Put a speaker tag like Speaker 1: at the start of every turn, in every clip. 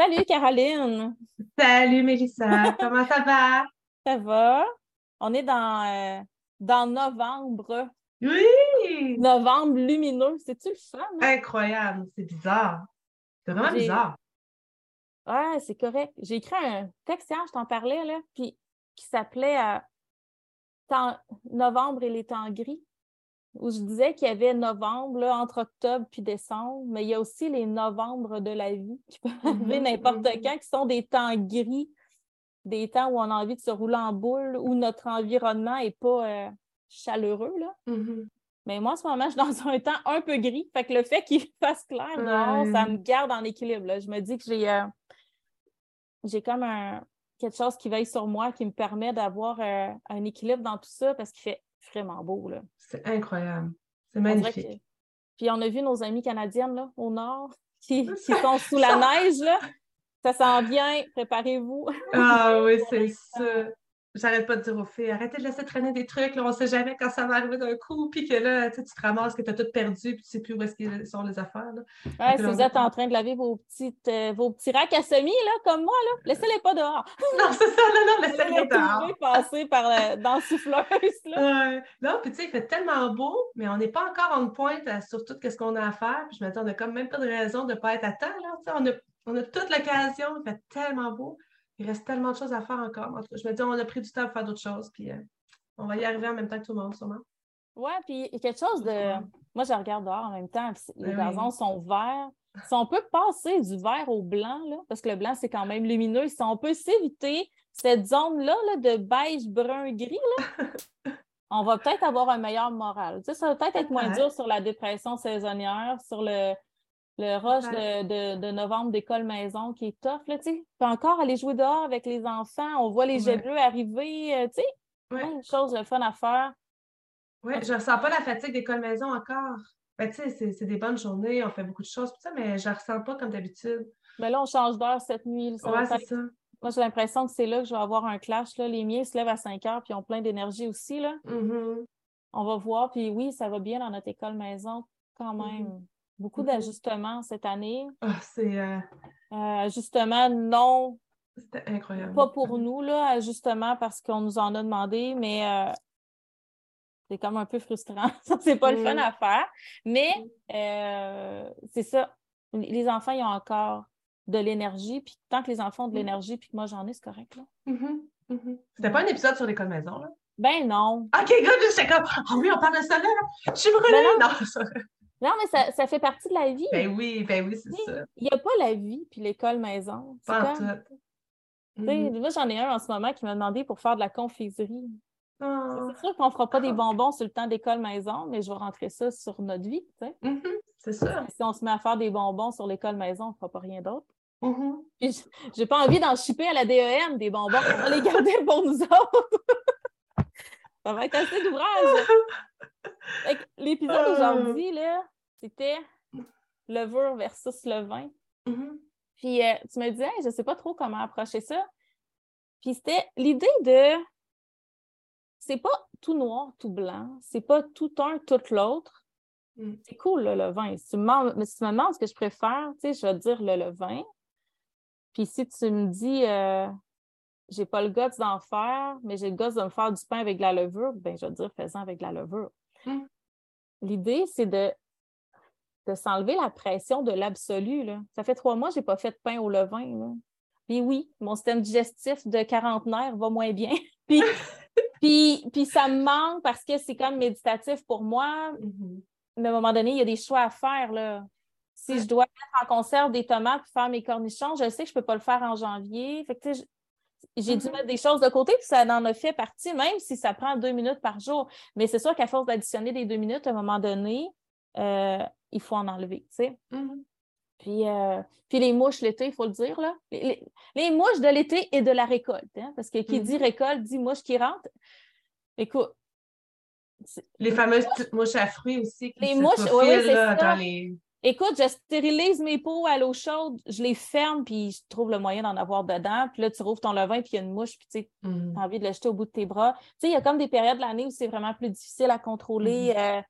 Speaker 1: Salut Caroline.
Speaker 2: Salut Mélissa, comment ça va?
Speaker 1: Ça va? On est dans, euh, dans novembre.
Speaker 2: Oui!
Speaker 1: Novembre lumineux. C'est-tu le fun? hein?
Speaker 2: Incroyable, c'est bizarre. C'est vraiment bizarre.
Speaker 1: Ouais, c'est correct. J'ai écrit un texte hier, je t'en parlais, là, puis qui s'appelait euh, Novembre et les temps gris, où je disais qu'il y avait novembre, là, entre octobre puis décembre, mais il y a aussi les novembres de la vie qui peuvent arriver
Speaker 2: Mhm,
Speaker 1: n'importe
Speaker 2: mhm.
Speaker 1: quand, qui sont des temps gris, des temps où on a envie de se rouler en boule, où notre environnement n'est pas euh, chaleureux, là.
Speaker 2: Mhm.
Speaker 1: Mais moi, en ce moment, je suis dans un temps un peu gris. Fait que le fait qu'il fasse clair dehors,
Speaker 2: Ouais.
Speaker 1: ça me garde en équilibre. là. Je me dis que j'ai euh, j'ai comme un, quelque chose qui veille sur moi qui me permet d'avoir euh, un équilibre dans tout ça parce qu'il fait vraiment beau. Là.
Speaker 2: C'est incroyable. C'est magnifique.
Speaker 1: que- Puis on a vu nos amies canadiennes là, au nord qui, qui sont sous la neige. Là. Ça s'en vient, préparez-vous.
Speaker 2: Ah oui, c'est ça. J'arrête pas de dire aux filles, arrêtez de laisser traîner des trucs, là, on sait jamais quand ça va arriver d'un coup, puis que là, tu te ramasses, que tu as tout perdu, puis tu sais plus où est-ce qu'ils sont les affaires. Là.
Speaker 1: Ouais, si
Speaker 2: là,
Speaker 1: vous
Speaker 2: on-
Speaker 1: êtes en train de laver vos, petites, euh, vos petits racks à semis, là, comme moi, là, laissez-les pas dehors.
Speaker 2: Non, c'est ça, non, non, laissez
Speaker 1: Vous
Speaker 2: rien dehors.
Speaker 1: passer par la- dans la souffleuse. Là.
Speaker 2: Ouais. Non, puis tu sais, il fait tellement beau, mais on n'est pas encore en pointe à- sur tout ce qu'on a à faire. Puis je dis, on n'a comme même pas de raison de ne pas être à temps. Là. On, a, on a toute l'occasion, il fait tellement beau. Il reste tellement de choses à faire encore. En tout cas, je me dis, on a pris du temps pour faire d'autres choses, puis euh, on va y arriver en même temps que tout le monde, sûrement.
Speaker 1: Ouais, puis il y a quelque chose de. Moi, je regarde dehors en même temps, puis les
Speaker 2: Ben oui.
Speaker 1: gazons sont verts. Si on peut passer du vert au blanc, là, parce que le blanc, c'est quand même lumineux, si on peut s'éviter cette zone-là là, de beige, brun, gris, là, on va peut-être avoir un meilleur moral. Tu sais, ça va peut-être être moins dur sur la dépression saisonnière, sur le, le rush de, de- de novembre d'école maison qui est tough. Là, tu sais. Puis encore aller jouer dehors avec les enfants, on voit les jets
Speaker 2: Ouais.
Speaker 1: bleus arriver, euh, tu sais,
Speaker 2: Ouais.
Speaker 1: plein de fun à faire.
Speaker 2: Ouais, je ressens pas la fatigue d'école maison encore. Ben, tu sais, c'est- des bonnes journées, on fait beaucoup de choses, tout ça, mais je la ressens pas comme d'habitude.
Speaker 1: Mais là, on change d'heure cette nuit. ça
Speaker 2: c'est.
Speaker 1: Moi, j'ai l'impression que c'est là que je vais avoir un clash. Là. Les miens se lèvent à 5 heures puis ils ont plein d'énergie aussi. Là.
Speaker 2: Mhm.
Speaker 1: On va voir. Puis oui, ça va bien dans notre école maison quand même. Beaucoup
Speaker 2: Mhm.
Speaker 1: d'ajustements cette année.
Speaker 2: Ah, c'est euh,
Speaker 1: Euh, ajustements non,
Speaker 2: c'était incroyable.
Speaker 1: pas pour nous, là. Ajustements parce qu'on nous en a demandé, mais euh, c'est comme un peu frustrant. Ça, c'est pas le fun
Speaker 2: Mm.
Speaker 1: à faire. Mais euh, c'est ça. Les enfants, ils ont encore de l'énergie. Puis tant que les enfants ont de l'énergie, puis que moi j'en ai, c'est correct. Là.
Speaker 2: C'était pas un épisode sur l'école maison, là?
Speaker 1: Ben non.
Speaker 2: Ok, good, j'étais comme, ah oui, on parle de ça là, je suis brûlée!
Speaker 1: Ben non.
Speaker 2: non, ça-
Speaker 1: Non, mais ça, ça fait partie de la vie.
Speaker 2: Ben oui, ben oui, c'est ça.
Speaker 1: Il n'y a pas la vie puis l'école maison.
Speaker 2: Pas
Speaker 1: comme-
Speaker 2: tout.
Speaker 1: tu sais,
Speaker 2: Mhm.
Speaker 1: Moi, j'en ai un en ce moment qui m'a demandé pour faire de la confiserie.
Speaker 2: Ah,
Speaker 1: C'est sûr qu'on ne fera pas des bonbons sur le temps d'école maison, mais je vais rentrer ça sur notre vie.
Speaker 2: mhm, C'est ça.
Speaker 1: Si on se met à faire des bonbons sur l'école maison, on ne fera pas rien d'autre. Puis j- j'ai pas envie d'en chipper à la DEM des bonbons. On va les garder pour nous autres. Ça va être assez d'ouvrage. L'épisode
Speaker 2: Ah.
Speaker 1: d'aujourd'hui, là, c'était levure versus levain.
Speaker 2: Mhm.
Speaker 1: Puis euh, tu me disais, Hey, je ne sais pas trop comment approcher ça. Puis c'était l'idée de. C'est pas tout noir, tout blanc. C'est pas tout un, tout l'autre.
Speaker 2: Mm.
Speaker 1: C'est cool, là, le vin. Si tu, me si tu me demandes ce que je préfère, tu sais, je vais te dire le levain. Puis si tu me dis, euh, j'ai pas le goût d'en faire, mais j'ai le goût de me faire du pain avec de la levure, ben je vais dire, fais-en avec de la levure.
Speaker 2: Mm.
Speaker 1: L'idée, c'est de de s'enlever la pression de l'absolu. Ça fait trois mois que je n'ai pas fait de pain au levain. Là. Puis oui, mon système digestif de quarantenaire va moins bien. puis, puis, puis ça me manque parce que c'est comme méditatif pour moi.
Speaker 2: Mhm.
Speaker 1: Mais à un moment donné, il y a des choix à faire. Là. Si je dois mettre en conserve des tomates pour faire mes cornichons, je sais que je ne peux pas le faire en janvier. Fait que, j'ai dû
Speaker 2: Mhm.
Speaker 1: mettre des choses de côté, puis ça en a fait partie, même si ça prend deux minutes par jour. Mais c'est sûr qu'à force d'additionner des deux minutes, à un moment donné, euh, il faut en enlever. tu sais.
Speaker 2: Mhm.
Speaker 1: Puis, euh, puis les mouches l'été, il faut le dire, là. Les, les- les mouches de l'été et de la récolte, hein, parce que qui
Speaker 2: Mhm.
Speaker 1: dit récolte dit mouche qui rentre. Écoute,
Speaker 2: Les fameuses petites mouches à fruits aussi qui
Speaker 1: Les
Speaker 2: se
Speaker 1: mouches, oui, oui,
Speaker 2: faufilent,
Speaker 1: c'est ça.
Speaker 2: dans les...
Speaker 1: écoute, je stérilise mes pots à l'eau chaude, je les ferme, puis je trouve le moyen d'en avoir dedans. Puis là, tu rouvres ton levain, puis il y a une mouche, puis tu sais,
Speaker 2: Mhm.
Speaker 1: as envie de le jeter au bout de tes bras. Tu sais, il y a comme des périodes de l'année où c'est vraiment plus difficile à contrôler. euh,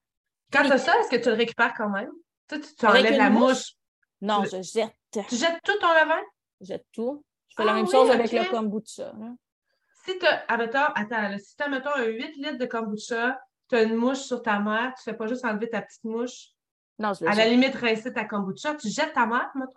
Speaker 2: Quand t'as ça, est-ce que tu le récupères quand même? Tu, sais, tu, tu enlèves la
Speaker 1: mouche?
Speaker 2: mouche.
Speaker 1: Non,
Speaker 2: Tu-
Speaker 1: je jette.
Speaker 2: Tu jettes tout ton levain?
Speaker 1: jette tout. Je fais la
Speaker 2: Ah
Speaker 1: même
Speaker 2: oui,
Speaker 1: chose avec le kombucha.
Speaker 2: Si tu as, attends, là, si tu as, mettons, un 8 litres de kombucha, tu as une mouche sur ta mère, tu fais pas juste enlever ta petite mouche,
Speaker 1: Non, je le
Speaker 2: à la limite, rincer ta kombucha, tu jettes ta mère, mettons?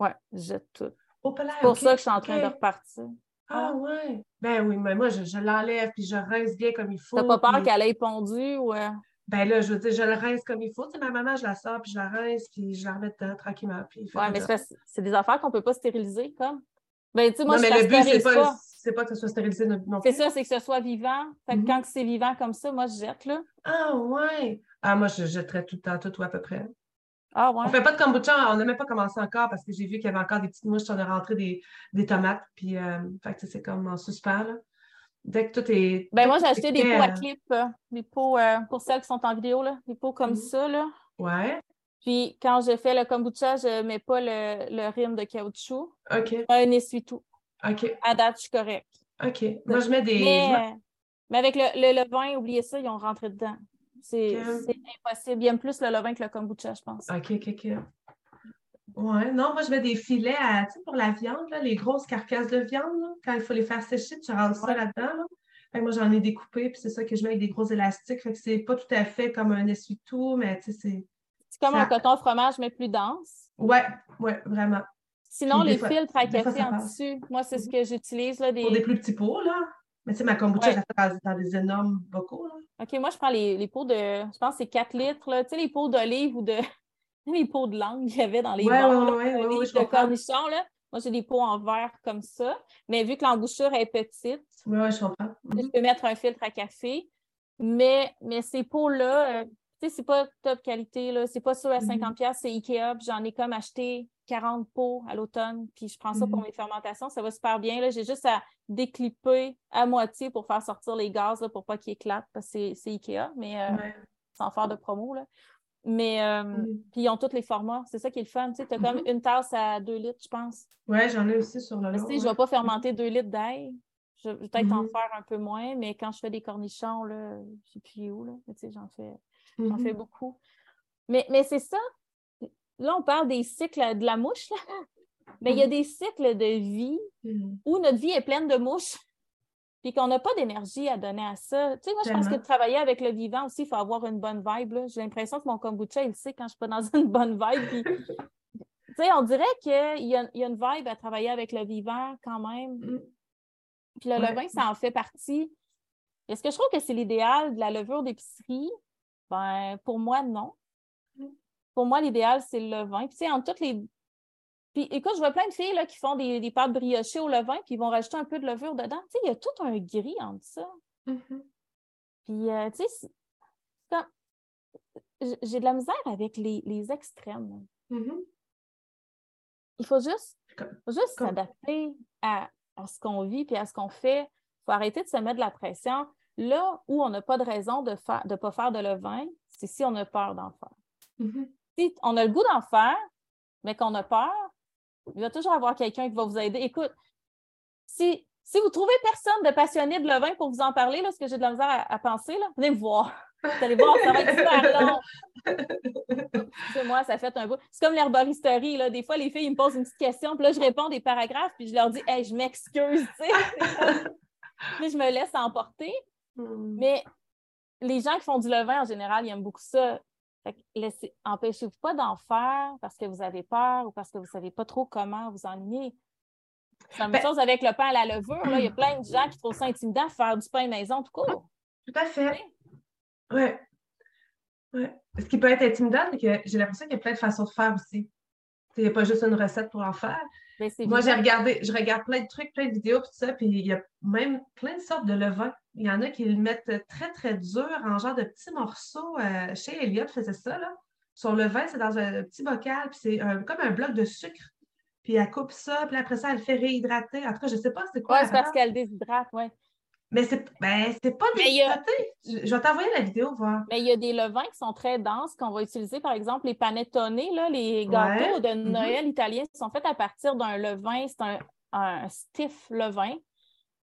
Speaker 1: Ouais, je jette tout. C'est pour ça que je suis en train de repartir.
Speaker 2: Ah ouais. Ben oui, mais moi, je, je l'enlève puis je rince bien comme il faut.
Speaker 1: T'as pas peur
Speaker 2: puis-
Speaker 1: qu'elle ait pondu ou. euh,
Speaker 2: Ben là, je veux dire, je le rince comme il faut. Tu sais, ma maman, je la sors puis je la rince puis je la remets dedans tranquillement. Puis
Speaker 1: Ouais, mais c'est des affaires qu'on peut pas stériliser, comme. Ben, tu sais, moi,
Speaker 2: non,
Speaker 1: je
Speaker 2: mais le but, c'est pas,
Speaker 1: pas.
Speaker 2: c'est pas que ce soit stérilisé non non
Speaker 1: C'est
Speaker 2: plus.
Speaker 1: ça, c'est que ce soit vivant. Fait que
Speaker 2: Mhm.
Speaker 1: quand c'est vivant comme ça, moi, je jette, là.
Speaker 2: Ah ouais. Ah, moi, je jetterais tout le temps, tout ou à peu près.
Speaker 1: Ah, ouais.
Speaker 2: On fait pas de kombucha, on n'a même pas commencé encore parce que j'ai vu qu'il y avait encore des petites mouches, on a rentré des, des tomates, puis euh, c'est comme en suspens, là. Dès que tout est.
Speaker 1: Ben, moi, j'ai acheté des pots à
Speaker 2: euh,
Speaker 1: clip, euh, des pots euh, pour celles qui sont en vidéo, là, des pots comme
Speaker 2: Mhm.
Speaker 1: ça, là.
Speaker 2: Ouais,
Speaker 1: Puis quand je fais le kombucha, je mets pas le, le rime de caoutchouc.
Speaker 2: OK,
Speaker 1: Un essuie-tout.
Speaker 2: OK,
Speaker 1: À date, je suis correct.
Speaker 2: OK. Moi, je mets des. je
Speaker 1: Mais,
Speaker 2: mets-
Speaker 1: mais avec le, le levain, oubliez ça, ils ont rentré dedans. C'est impossible. Ils aiment plus le levain que le kombucha, je pense.
Speaker 2: OK, OK, OK. Ouais, non, moi, je mets des filets à, pour la viande, là, les grosses carcasses de viande, là, quand il faut les faire sécher, tu rentres ça
Speaker 1: Ouais.
Speaker 2: là-dedans, là. Fait que moi, j'en ai découpé, puis c'est ça que je mets avec des gros élastiques. Fait que c'est pas tout à fait comme un essuie-tout, mais tu sais, c'est.
Speaker 1: C'est comme
Speaker 2: Ça-
Speaker 1: un coton fromage, mais plus dense.
Speaker 2: Ouais, ouais, vraiment.
Speaker 1: Sinon,
Speaker 2: des
Speaker 1: les
Speaker 2: fois-
Speaker 1: filtres à
Speaker 2: des
Speaker 1: café en tissu, moi, c'est ce
Speaker 2: Mhm.
Speaker 1: que j'utilise. Là,
Speaker 2: Pour
Speaker 1: des...
Speaker 2: des plus petits pots, là. Mais tu sais, ma kombucha,
Speaker 1: Ouais.
Speaker 2: je la fais dans, des énormes bocaux, là.
Speaker 1: OK, moi, je prends les, les pots de, je pense que c'est 4 litres, là. Tu sais, les pots d'olive ou de, les pots de langue qu'il y avait dans les
Speaker 2: Ouais, ouais,
Speaker 1: là, de cornichons, là. Moi, j'ai des pots en verre comme ça. Mais vu que l'embouchure est petite,
Speaker 2: je comprends.
Speaker 1: je
Speaker 2: Mhm.
Speaker 1: peux mettre un filtre à café. Mais, mais ces pots-là, euh, tu sais, c'est pas top qualité, là. C'est pas sûr à
Speaker 2: Mhm.
Speaker 1: 50$, piastres, c'est Ikea. J'en ai comme acheté 40 pots à l'automne. Puis je prends ça pour
Speaker 2: Mhm.
Speaker 1: mes fermentations. Ça va super bien, là. J'ai juste à déclipper à moitié pour faire sortir les gaz, là, pour pas qu'ils éclatent, parce que c'est- Ikea. Mais euh,
Speaker 2: Ouais.
Speaker 1: sans faire de promo, là. Mais, euh,
Speaker 2: Mhm.
Speaker 1: puis ils ont tous les formats. C'est ça qui est le fun. Tu sais, as comme
Speaker 2: Mhm.
Speaker 1: une tasse à 2 litres, je pense.
Speaker 2: Ouais, j'en ai aussi sur le long.
Speaker 1: tu sais, je ne
Speaker 2: ouais.
Speaker 1: vais pas fermenter 2 litres d'ail. Je vais peut-être en faire un peu moins, mais quand je fais des cornichons, là, je sais plus où, là. J'en fais, j'en fais beaucoup. Mais, mais c'est ça. Là, on parle des cycles de la mouche, là. Mais il y a des cycles de vie
Speaker 2: Mhm.
Speaker 1: où notre vie est pleine de mouches, puis qu'on n'a pas d'énergie à donner à ça. Tu sais, moi, je pense que de travailler avec le vivant aussi, il faut avoir une bonne vibe. J'ai l'impression que mon kombucha, il sait quand je suis pas dans une bonne vibe. puis- Tu sais, on dirait qu'il y y a une vibe à travailler avec le vivant quand même.
Speaker 2: Mhm.
Speaker 1: Puis le
Speaker 2: Ouais.
Speaker 1: levain, ça en fait partie. Est-ce que je trouve que c'est l'idéal de la levure d'épicerie? Ben, pour moi, non. Pour moi, l'idéal, c'est le levain. Puis, tu sais, entre toutes les. Puis, écoute, je vois plein de filles là, qui font des, des pâtes briochées au levain, puis ils vont rajouter un peu de levure dedans. Tu sais, il y a tout un gris entre ça.
Speaker 2: Mhm.
Speaker 1: Puis, euh, tu sais, j'ai de la misère avec les, les extrêmes.
Speaker 2: Mhm.
Speaker 1: Il faut juste, juste s'adapter à, à ce qu'on vit puis à ce qu'on fait. Il faut arrêter de se mettre de la pression. Là où on n'a pas de raison de ne de pas faire de levain, c'est si on a peur d'en faire.
Speaker 2: Mhm.
Speaker 1: Si on a le goût d'en faire, mais qu'on a peur, il va toujours avoir quelqu'un qui va vous aider. Écoute, si, si vous trouvez personne de passionné de levain pour vous en parler, là, ce que j'ai de la misère à, à penser, là, venez me voir. Vous allez voir, ça va être super long. Excusez-moi, ça fait un bout. C'est comme l'herboristerie, là. Des fois, les filles ils me posent une petite question, puis là, je réponds des paragraphes, puis je leur dis Hey, je m'excuse, tu sais. Puis je me laisse emporter.
Speaker 2: Mhm.
Speaker 1: Mais les gens qui font du levain, en général, ils aiment beaucoup ça. Fait que laissez- empêchez-vous pas d'en faire parce que vous avez peur ou parce que vous ne savez pas trop comment vous enligner. C'est la même
Speaker 2: Ben-
Speaker 1: chose avec le pain à la levure. là. Il y a plein de gens qui trouvent ça intimidant de faire du pain maison tout court.
Speaker 2: Tout à fait. Ouais. Ouais. Ce qui peut être intimidant, c'est que j'ai l'impression qu'il y a plein de façons de faire aussi. Il n'y a pas juste une recette pour en faire. Moi, j'ai regardé, je regarde plein de trucs, plein de vidéos, puis tout ça, puis il y a même plein de sortes de levain. Il y en a qui le mettent très, très dur, en genre de petits morceaux. Euh, chez Elliott faisait ça, là. Son levain, c'est dans un petit bocal, puis c'est comme un bloc de sucre. Puis elle coupe ça, puis après ça, elle le fait réhydrater. En tout cas, je ne sais pas c'est quoi. La
Speaker 1: c'est parce qu'elle déshydrate, oui.
Speaker 2: Mais c'est ben, pas
Speaker 1: il y a-.
Speaker 2: Je, je vais t'envoyer la vidéo, voir.
Speaker 1: Mais il y a des levains qui sont très denses, qu'on va utiliser, par exemple, les panettone, là, les gâteaux
Speaker 2: Ouais.
Speaker 1: de
Speaker 2: Mhm.
Speaker 1: Noël italiens qui sont faits à partir d'un levain, c'est un, un stiff levain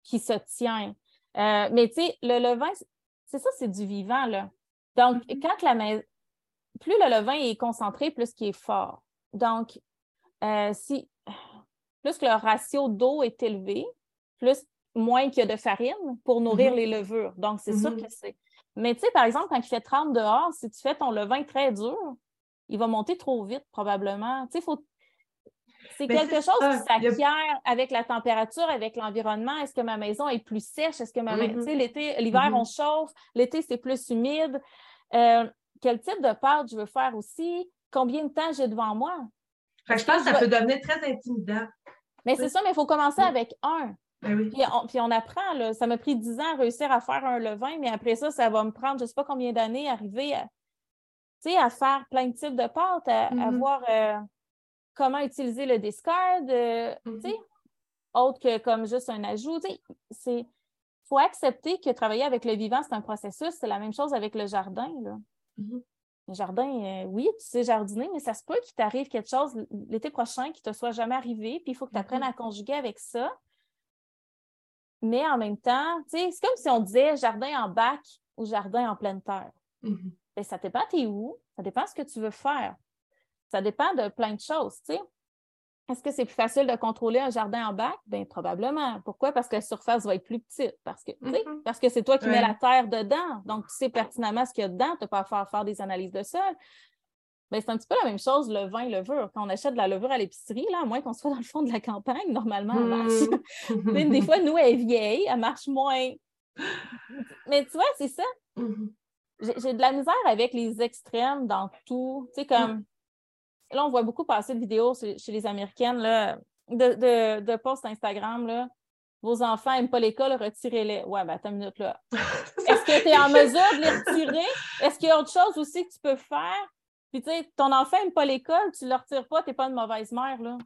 Speaker 1: qui se tient. Euh, mais tu sais, le levain, c'est ça, c'est du vivant, là. Donc,
Speaker 2: Mhm.
Speaker 1: quand la mais- plus le levain est concentré, plus qu'il est fort. Donc, euh, si plus que le ratio d'eau est élevé, plus moins qu'il y a de farine pour nourrir
Speaker 2: Mhm.
Speaker 1: les levures. Donc, c'est sûr
Speaker 2: Mhm.
Speaker 1: que c'est. Mais tu sais, par exemple, quand il fait 30 dehors, si tu fais ton levain très dur, il va monter trop vite, probablement. Tu sais, faut. C'est
Speaker 2: Ben,
Speaker 1: quelque chose qui
Speaker 2: ça. A-
Speaker 1: s'acquiert avec la température, avec l'environnement. Est-ce que ma maison est plus sèche? Est-ce que ma maison. Tu sais, l'été, l'hiver, on chauffe. L'été, c'est plus humide. Euh, quel type de pâte je veux faire aussi? Combien de temps j'ai devant moi?
Speaker 2: Fait que je pense que ça peut devenir très intimidant.
Speaker 1: Mais c'est ça, mais il faut commencer
Speaker 2: Oui.
Speaker 1: avec un.
Speaker 2: Ben oui.
Speaker 1: Puis on, puis on apprend, là. Ça m'a pris 10 ans à réussir à faire un levain, mais après ça, ça va me prendre je ne sais pas combien d'années à arriver à, à faire plein de types de pâtes, à, à
Speaker 2: Mhm.
Speaker 1: voir euh, comment utiliser le discard, euh,
Speaker 2: Mhm.
Speaker 1: autre que comme juste un ajout. C'est faut accepter que travailler avec le vivant, c'est un processus. C'est la même chose avec le jardin. Là.
Speaker 2: Mhm.
Speaker 1: Le jardin, euh, oui, tu sais jardiner, mais ça se peut qu'il t'arrive quelque chose l'été prochain qui ne te soit jamais arrivé, puis il faut que tu apprennes à conjuguer avec ça. Mais en même temps, c'est comme si on disait jardin en bac ou jardin en pleine terre.
Speaker 2: Mhm.
Speaker 1: Ben, ça dépend t'es où, ça dépend ce que tu veux faire. Ça dépend de plein de choses. Est-ce que c'est plus facile de contrôler un jardin en bac? Bien, probablement. Pourquoi? Parce que la surface va être plus petite. Parce que,
Speaker 2: Mhm.
Speaker 1: parce que c'est toi qui mets la terre dedans. Donc, tu sais pertinemment ce qu'il y a dedans. Tu n'as pas à faire, faire des analyses de sol. Ben, c'est un petit peu la même chose, le vin, levure. Quand on achète de la levure à l'épicerie, là, à moins qu'on soit dans le fond de la campagne, normalement, elle marche. Sais, des fois, nous, elle est vieille, elle marche moins. Mais tu vois, c'est ça.
Speaker 2: Mhm.
Speaker 1: J'ai de la misère avec les extrêmes dans tout. Tu sais, comme. Là, on voit beaucoup passer de vidéos chez, chez les Américaines, là, de, de, de posts Instagram, là. Vos enfants n'aiment pas l'école, retirez-les. Ouais, ben, attends une minute, là. Est-ce que tu es en mesure de les retirer? Est-ce qu'il y a autre chose aussi que tu peux faire? Puis, tu sais, ton enfant n'aime pas l'école, tu ne le retires pas, tu n'es pas une mauvaise mère, là.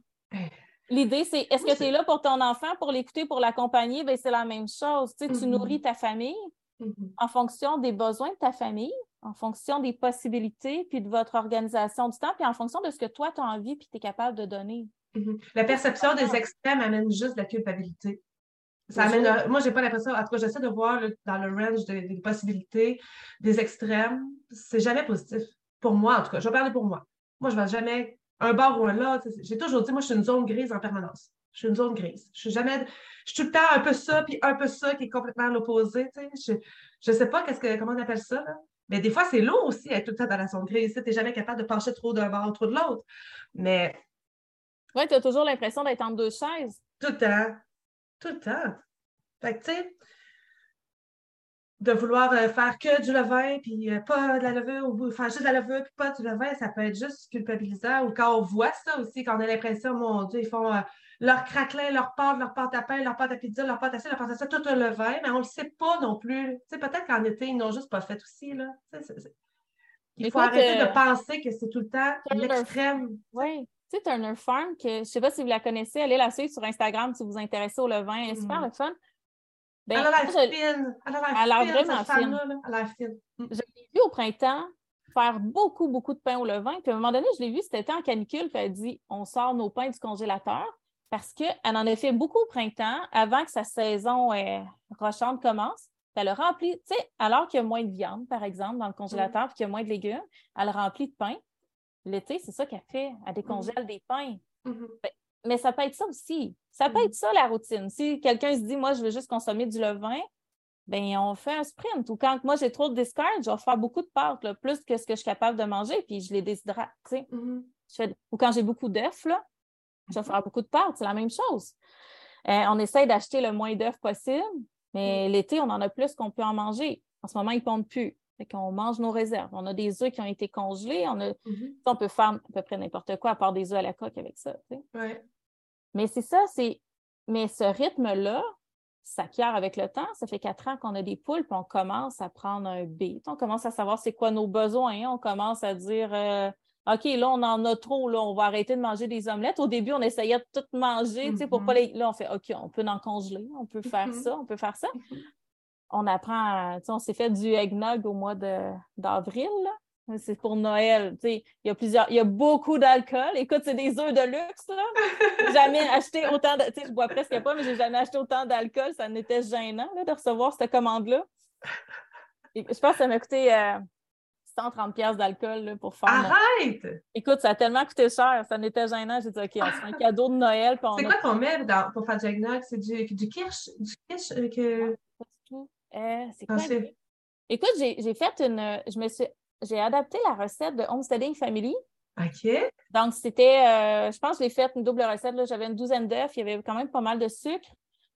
Speaker 1: L'idée, c'est est-ce que tu es là pour ton enfant, pour l'écouter, pour l'accompagner? Bien, c'est la même chose. Tu sais, tu
Speaker 2: Mhm.
Speaker 1: nourris ta famille
Speaker 2: Mhm.
Speaker 1: en fonction des besoins de ta famille, en fonction des possibilités, puis de votre organisation du temps, puis en fonction de ce que toi, tu as envie, puis tu es capable de donner.
Speaker 2: Mhm. La perception des extrêmes amène juste de la culpabilité. Ça amène, moi, j'ai pas l'impression, en tout cas, j'essaie de voir dans le range de- des possibilités, des extrêmes, c'est jamais positif. Pour moi, en tout cas, je vais parler pour moi. Moi, je ne vais jamais un bar ou un là. J'ai toujours dit, moi, je suis une zone grise en permanence. Je suis une zone grise. Je suis jamais, je suis tout le temps un peu ça, puis un peu ça qui est complètement l'opposé. Je ne sais pas qu'est-ce que, comment on appelle ça, là. Mais des fois, c'est lourd aussi être tout le temps dans la zone grise. Tu n'es jamais capable de pencher trop d'un bord ou trop de l'autre. Mais
Speaker 1: Oui, tu as toujours l'impression d'être entre deux chaises.
Speaker 2: tout le temps. Tout le temps. Fait que, tu sais, de vouloir euh, faire que du levain, puis euh, pas de la levure, ou faire juste de la levure, puis pas du levain, ça peut être juste culpabilisant. Ou quand on voit ça aussi, quand on a l'impression, mon Dieu, ils font euh, leur craquelin, leur pâte, leur pâte à pain, leur pâte à pizza, leur pâte à ça, leur pâte à ça, tout un levain, mais on ne le sait pas non plus. Tu sais, peut-être qu'en été, ils n'ont juste pas fait aussi, là. Il faut
Speaker 1: Écoute,
Speaker 2: arrêter
Speaker 1: euh,
Speaker 2: de penser que c'est tout le temps l'extrême.
Speaker 1: Oui. Tu sais, Turner Farm, que je ne sais pas si vous la connaissez, allez la suivre sur Instagram si vous vous intéressez au levain. Elle est super
Speaker 2: Mm.
Speaker 1: le fun. Ben,
Speaker 2: Elle a l'air fine. Elle a l'air
Speaker 1: Elle a l'air
Speaker 2: fine,
Speaker 1: vraiment
Speaker 2: là. Elle a l'air fine. Mm.
Speaker 1: Je l'ai vu au printemps faire beaucoup, beaucoup de pain au levain. Puis à un moment donné, je l'ai vu, c'était en canicule, puis elle dit on sort nos pains du congélateur parce qu'elle en a fait beaucoup au printemps avant que sa saison euh, rochante commence. Elle a rempli, tu sais, alors qu'il y a moins de viande, par exemple, dans le congélateur, puis qu'il y a moins de légumes, elle remplit de pain. L'été, c'est ça qu'elle fait. Elle décongèle des pains.
Speaker 2: Mhm.
Speaker 1: Mais ça peut être ça aussi. Ça peut
Speaker 2: Mhm.
Speaker 1: être ça, la routine. Si quelqu'un se dit, moi, je veux juste consommer du levain, ben on fait un sprint. Ou quand moi, j'ai trop de discard, je vais faire beaucoup de pâtes, là, plus que ce que je suis capable de manger, puis je les déshydrate.
Speaker 2: Mhm.
Speaker 1: Je fais- Ou quand j'ai beaucoup d'œufs, je vais faire beaucoup de pâtes. C'est la même chose. Euh, on essaie d'acheter le moins d'œufs possible, mais l'été, on en a plus qu'on peut en manger. En ce moment, ils ne pondent plus. Fait qu'on mange nos réserves. On a des œufs qui ont été congelés. On, a...
Speaker 2: Mhm.
Speaker 1: on peut faire à peu près n'importe quoi à part des œufs à la coque avec ça.
Speaker 2: Ouais.
Speaker 1: Mais c'est ça, c'est. Mais ce rythme-là s'acquiert avec le temps. Ça fait quatre ans qu'on a des poules, puis on commence à prendre un beat. On commence à savoir c'est quoi nos besoins. On commence à dire euh, OK, là, on en a trop, là, on va arrêter de manger des omelettes. Au début, on essayait de tout manger, tu sais, pour pas les. Là, on fait OK, on peut en congeler, on peut faire
Speaker 2: Mhm.
Speaker 1: ça, on peut faire ça. On apprend, tu sais, on s'est fait du eggnog au mois de- d'avril. C'est pour Noël. tu sais, Il y a plusieurs, il y a beaucoup d'alcool. Écoute, c'est des œufs de luxe. Là. Jamais acheté autant de. Tu sais, je bois presque pas, mais j'ai jamais acheté autant d'alcool. Ça n'était gênant là, de recevoir cette commande-là. Je pense que ça m'a coûté euh, 130 pièces d'alcool pour faire.
Speaker 2: Arrête!
Speaker 1: Écoute, ça a tellement coûté cher, ça n'était gênant. J'ai dit, OK, on se fait un cadeau de Noël.
Speaker 2: C'est quoi qu'on met pour faire du eggnog? C'est du, du kirsch? Du kirsch avec. Euh...
Speaker 1: Euh, c'est quoi? Écoute, j'ai fait une. Je me suis. J'ai adapté la recette de Homesteading Family.
Speaker 2: OK.
Speaker 1: Donc, c'était, euh, je pense que j'ai fait une double recette. J'avais une douzaine d'œufs, il y avait quand même pas mal de sucre.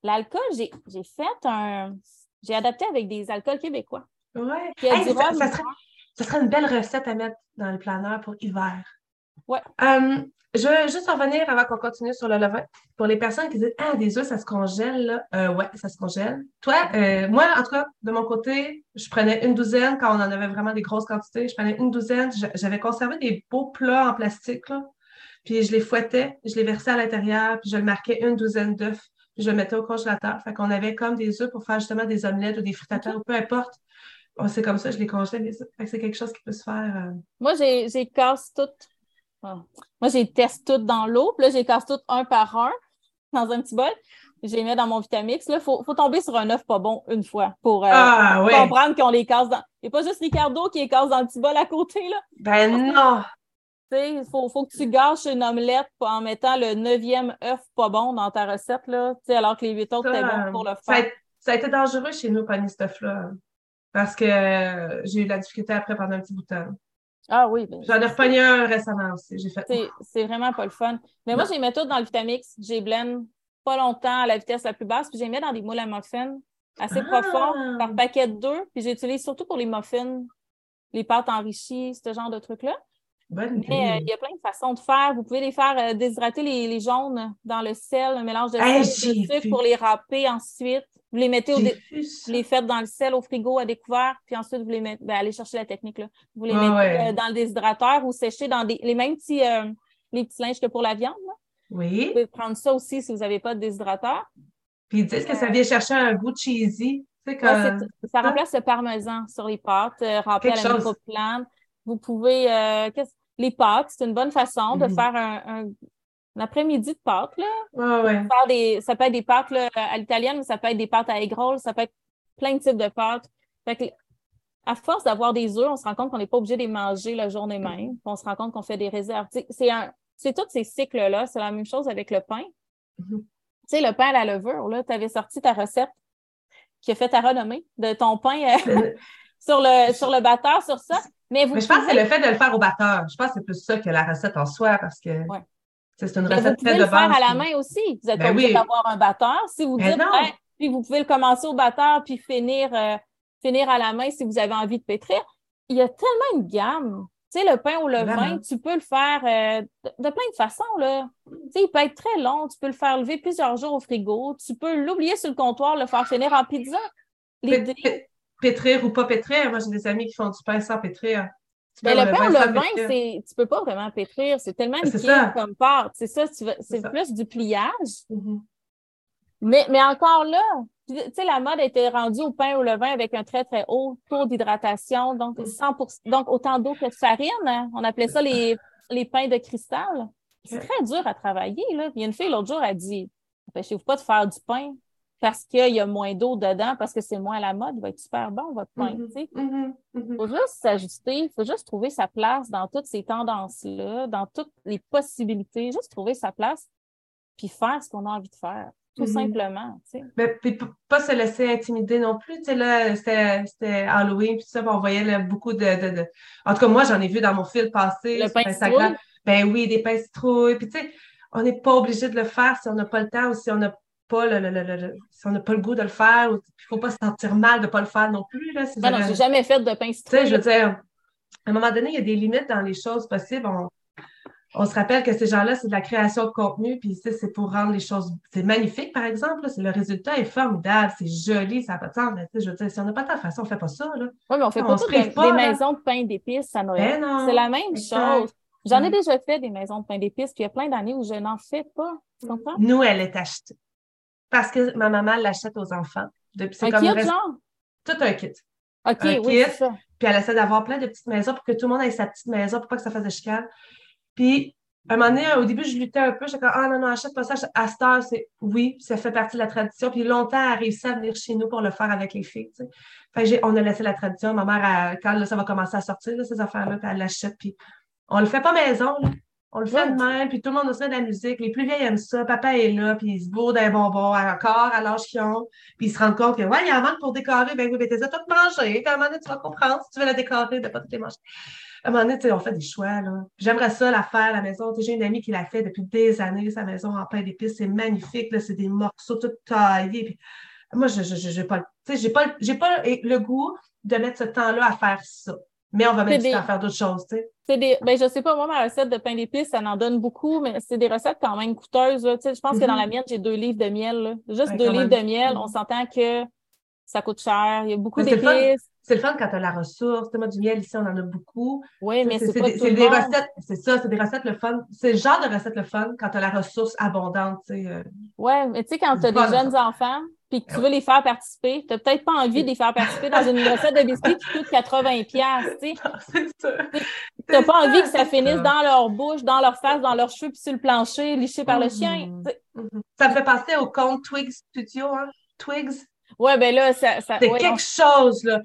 Speaker 1: L'alcool, j'ai fait un. J'ai adapté avec des alcools québécois.
Speaker 2: Oui. ça, ça, serait, une belle recette à mettre dans le planeur pour hiver. Hum, je veux juste revenir avant qu'on continue sur le levain. Pour les personnes qui disent Ah, des œufs, ça se congèle, là. Euh, ouais, ça se congèle. Toi, euh, moi, en tout cas, de mon côté, je prenais une douzaine quand on en avait vraiment des grosses quantités. Je prenais une douzaine. J'avais conservé des beaux plats en plastique, là. Puis je les fouettais, je les versais à l'intérieur, puis je le marquais une douzaine d'œufs, puis je le mettais au congélateur. Fait qu'on avait comme des œufs pour faire justement des omelettes ou des fritateurs, ou peu importe. c'est comme ça, je les congèle, les Fait que c'est quelque chose qui peut se faire. Euh.
Speaker 1: Moi, j'ai casse toutes ah. Moi, j'ai teste tout dans l'eau, puis là, j'ai casse tout un par un dans un petit bol. J'ai mis dans mon Vitamix. Il faut, tomber sur un œuf pas bon une fois pour euh, ah, comprendre qu'on les casse dans. Il n'y a pas juste Ricardo qui les casse dans le petit bol à côté. Là.
Speaker 2: Ben non!
Speaker 1: Il faut, faut, que tu gâches une omelette en mettant le neuvième œuf pas bon dans ta recette, là, alors que les huit autres étaient bons pour le faire.
Speaker 2: Ça a, été dangereux chez nous, pogner ce œuf-là. Parce que euh, j'ai eu la difficulté après pendant un petit bout de temps.
Speaker 1: Ah oui. Ben,
Speaker 2: J'en ai repogné un récemment aussi. J'ai fait.
Speaker 1: C'est vraiment pas le fun. Mais moi, j'ai mis tout dans le Vitamix. J'ai blend pas longtemps à la vitesse la plus basse, puis j'ai mis dans des moules à muffins assez ah! profonds par paquet de deux. Puis j'utilise surtout pour les muffins, les pâtes enrichies, ce genre de trucs-là.
Speaker 2: Bonne
Speaker 1: Mais euh, il y a plein de façons de faire. Vous pouvez les faire euh, déshydrater les, les, jaunes dans le sel, un mélange de sel et de sucre pour les râper ensuite. Vous les mettez au les faites dans le sel au frigo à découvert, puis ensuite vous les mettez, ben, allez chercher la technique là. Vous les mettez euh, dans le déshydrateur ou sécher dans des, les mêmes petits, euh, les petits linges que pour la viande.
Speaker 2: Oui.
Speaker 1: Vous pouvez prendre ça aussi si vous n'avez pas de déshydrateur.
Speaker 2: Puis ils disent que ça vient chercher un goût cheesy?
Speaker 1: ça remplace le parmesan sur les pâtes, euh, rempli à la microplane. Vous pouvez, les pâtes, c'est une bonne façon de mhm. faire un, l'après-midi de pâtes.
Speaker 2: Là.
Speaker 1: des, ça peut être des pâtes à l'italienne, mais ça peut être des pâtes à egg ça peut être plein de types de pâtes. à force d'avoir des œufs, on se rend compte qu'on n'est pas obligé de les manger la journée même. On se rend compte qu'on fait des réserves. C'est, un, c'est tous ces cycles-là. C'est la même chose avec le pain. Mm-hmm. Tu sais, le pain à la levure, tu avais sorti ta recette qui a fait ta renommée de ton pain euh, sur, le, sur le batteur, sur ça. Mais, vous
Speaker 2: je pense que c'est le fait de le faire au batteur. Je pense que c'est plus ça que la recette en soi parce que. C'est une recette
Speaker 1: vous pouvez le faire à la main aussi. Vous êtes ben obligé d'avoir un batteur. Si vous ben dites, puis vous pouvez le commencer au batteur puis finir, euh, finir à la main si vous avez envie de pétrir. Il y a tellement une gamme. Tu sais, le pain au levain, tu peux le faire euh, de, plein de façons. Là. Tu sais, il peut être très long. Tu peux le faire lever plusieurs jours au frigo. Tu peux l'oublier sur le comptoir, le faire finir en pizza.
Speaker 2: Pétrir ou pas pétrir. Moi, j'ai des amis qui font du pain sans pétrir.
Speaker 1: Mais le pain au levain, c'est, tu peux pas vraiment pétrir. C'est tellement liquide comme pâte. C'est ça, c'est plus du pliage.
Speaker 2: Mm-hmm.
Speaker 1: mais, mais encore là, tu sais, la mode a été rendue au pain au levain avec un très, très haut taux d'hydratation, donc 100 mm. donc autant d'eau que de farine. Hein. On appelait ça les, les pains de cristal. C'est très dur à travailler. Là. Il y a une fille l'autre jour, a dit Empêchez-vous pas de faire du pain parce qu'il y a moins d'eau dedans, parce que c'est moins à la mode, il va être super bon, votre pain. Il
Speaker 2: mm-hmm. mm-hmm.
Speaker 1: faut juste s'ajuster, il faut juste trouver sa place dans toutes ces tendances-là, dans toutes les possibilités, juste trouver sa place, puis faire ce qu'on a envie de faire, tout mm-hmm. simplement.
Speaker 2: Mais, puis pas se laisser intimider non plus. là, c'était Halloween, puis ça, on voyait beaucoup de, En tout cas, moi, j'en ai vu dans mon fil passé
Speaker 1: Le pain Instagram.
Speaker 2: Ben oui, des pains citrouilles. Puis tu sais, on n'est pas obligé de le faire si on n'a pas le temps ou si on n'a pas le, si on n'a pas le goût de le faire, il ne faut pas se sentir mal de ne pas le faire non plus. Là,
Speaker 1: non, non, j'ai jamais fait de pain citron.
Speaker 2: je veux dire, à un moment donné, il y a des limites dans les choses possibles. On, se rappelle que ces gens-là, c'est de la création de contenu, puis c'est pour rendre les choses. C'est magnifique, par exemple. le résultat est formidable, c'est joli, ça n'a pas de sens. Mais je veux dire, si on n'a pas de façon, on ne fait pas ça.
Speaker 1: Oui, mais on ne fait pas, des, maisons de pain d'épices à Noël. Ben c'est la même chose. J'en ai mm. déjà fait des maisons de pain d'épices, puis il y a plein d'années où je n'en fais pas. Tu comprends?
Speaker 2: Nous, elle est achetée. Parce que ma maman l'achète aux enfants.
Speaker 1: Depuis, un kit, genre?
Speaker 2: Tout un kit.
Speaker 1: OK, oui, c'est ça.
Speaker 2: Puis elle essaie d'avoir plein de petites maisons pour que tout le monde ait sa petite maison pour pas que ça fasse de chicane. Puis un moment donné, au début, je luttais un peu. J'étais comme, ah non, non, achète pas ça. À cette heure, c'est oui, ça fait partie de la tradition. Puis longtemps, elle a réussi à venir chez nous pour le faire avec les filles. Tu sais. on a laissé la tradition. Ma mère, quand ça va commencer à sortir, ces affaires-là, puis elle l'achète. Puis on le fait pas maison. On le fait de même, puis tout le monde se met de la musique. Les plus vieilles aiment ça. Papa est là, puis ils se bourrent d'un bonbon encore à l'âge qu'ils ont. Puis ils se rendent compte que, ouais, il y a un manque pour décorer. Ben oui, mais t'es ça tout manger. À un moment donné, tu vas comprendre si tu veux la décorer, de pas toutes les manger à un moment donné, on fait des choix. J'aimerais ça la faire à la maison. J'ai une amie qui l'a fait depuis des années, sa maison en pain d'épices. C'est magnifique. C'est des morceaux tout taillés. moi, je n'ai pas, j'ai pas, j'ai pas le goût de mettre ce temps-là à faire ça. Mais on va mettre du temps à faire d'autres choses.
Speaker 1: C'est des, ben, je sais pas, moi, ma recette de pain d'épices, ça en donne beaucoup, mais c'est des recettes quand même coûteuses. Je pense que dans la mm-hmm. mienne, j'ai deux livres de miel. Juste deux livres de miel. On mm-hmm. s'entend que ça coûte cher. Il y a beaucoup d'épices.
Speaker 2: C'est le fun quand tu as la ressource. Moi, du miel, ici, on en a beaucoup.
Speaker 1: Oui, mais c'est pas
Speaker 2: des, des recettes. C'est ça, c'est des recettes le fun. C'est le genre de recette le fun quand tu as la ressource abondante. Euh.
Speaker 1: Oui, mais tu sais, quand tu as des jeunes enfants puis que tu veux les faire participer, tu n'as peut-être pas envie de les faire participer dans une recette de biscuits qui coûte 80$. Tu n'as pas envie que ça finisse dans leur bouche, dans leur face, dans leurs cheveux, puis sur le plancher, liché par le mm-hmm. chien.
Speaker 2: Mm-hmm. Ça me fait penser au compte Twigs Studio, hein? Twigs.
Speaker 1: Ouais, ben là, ça. ça
Speaker 2: c'est quelque chose, là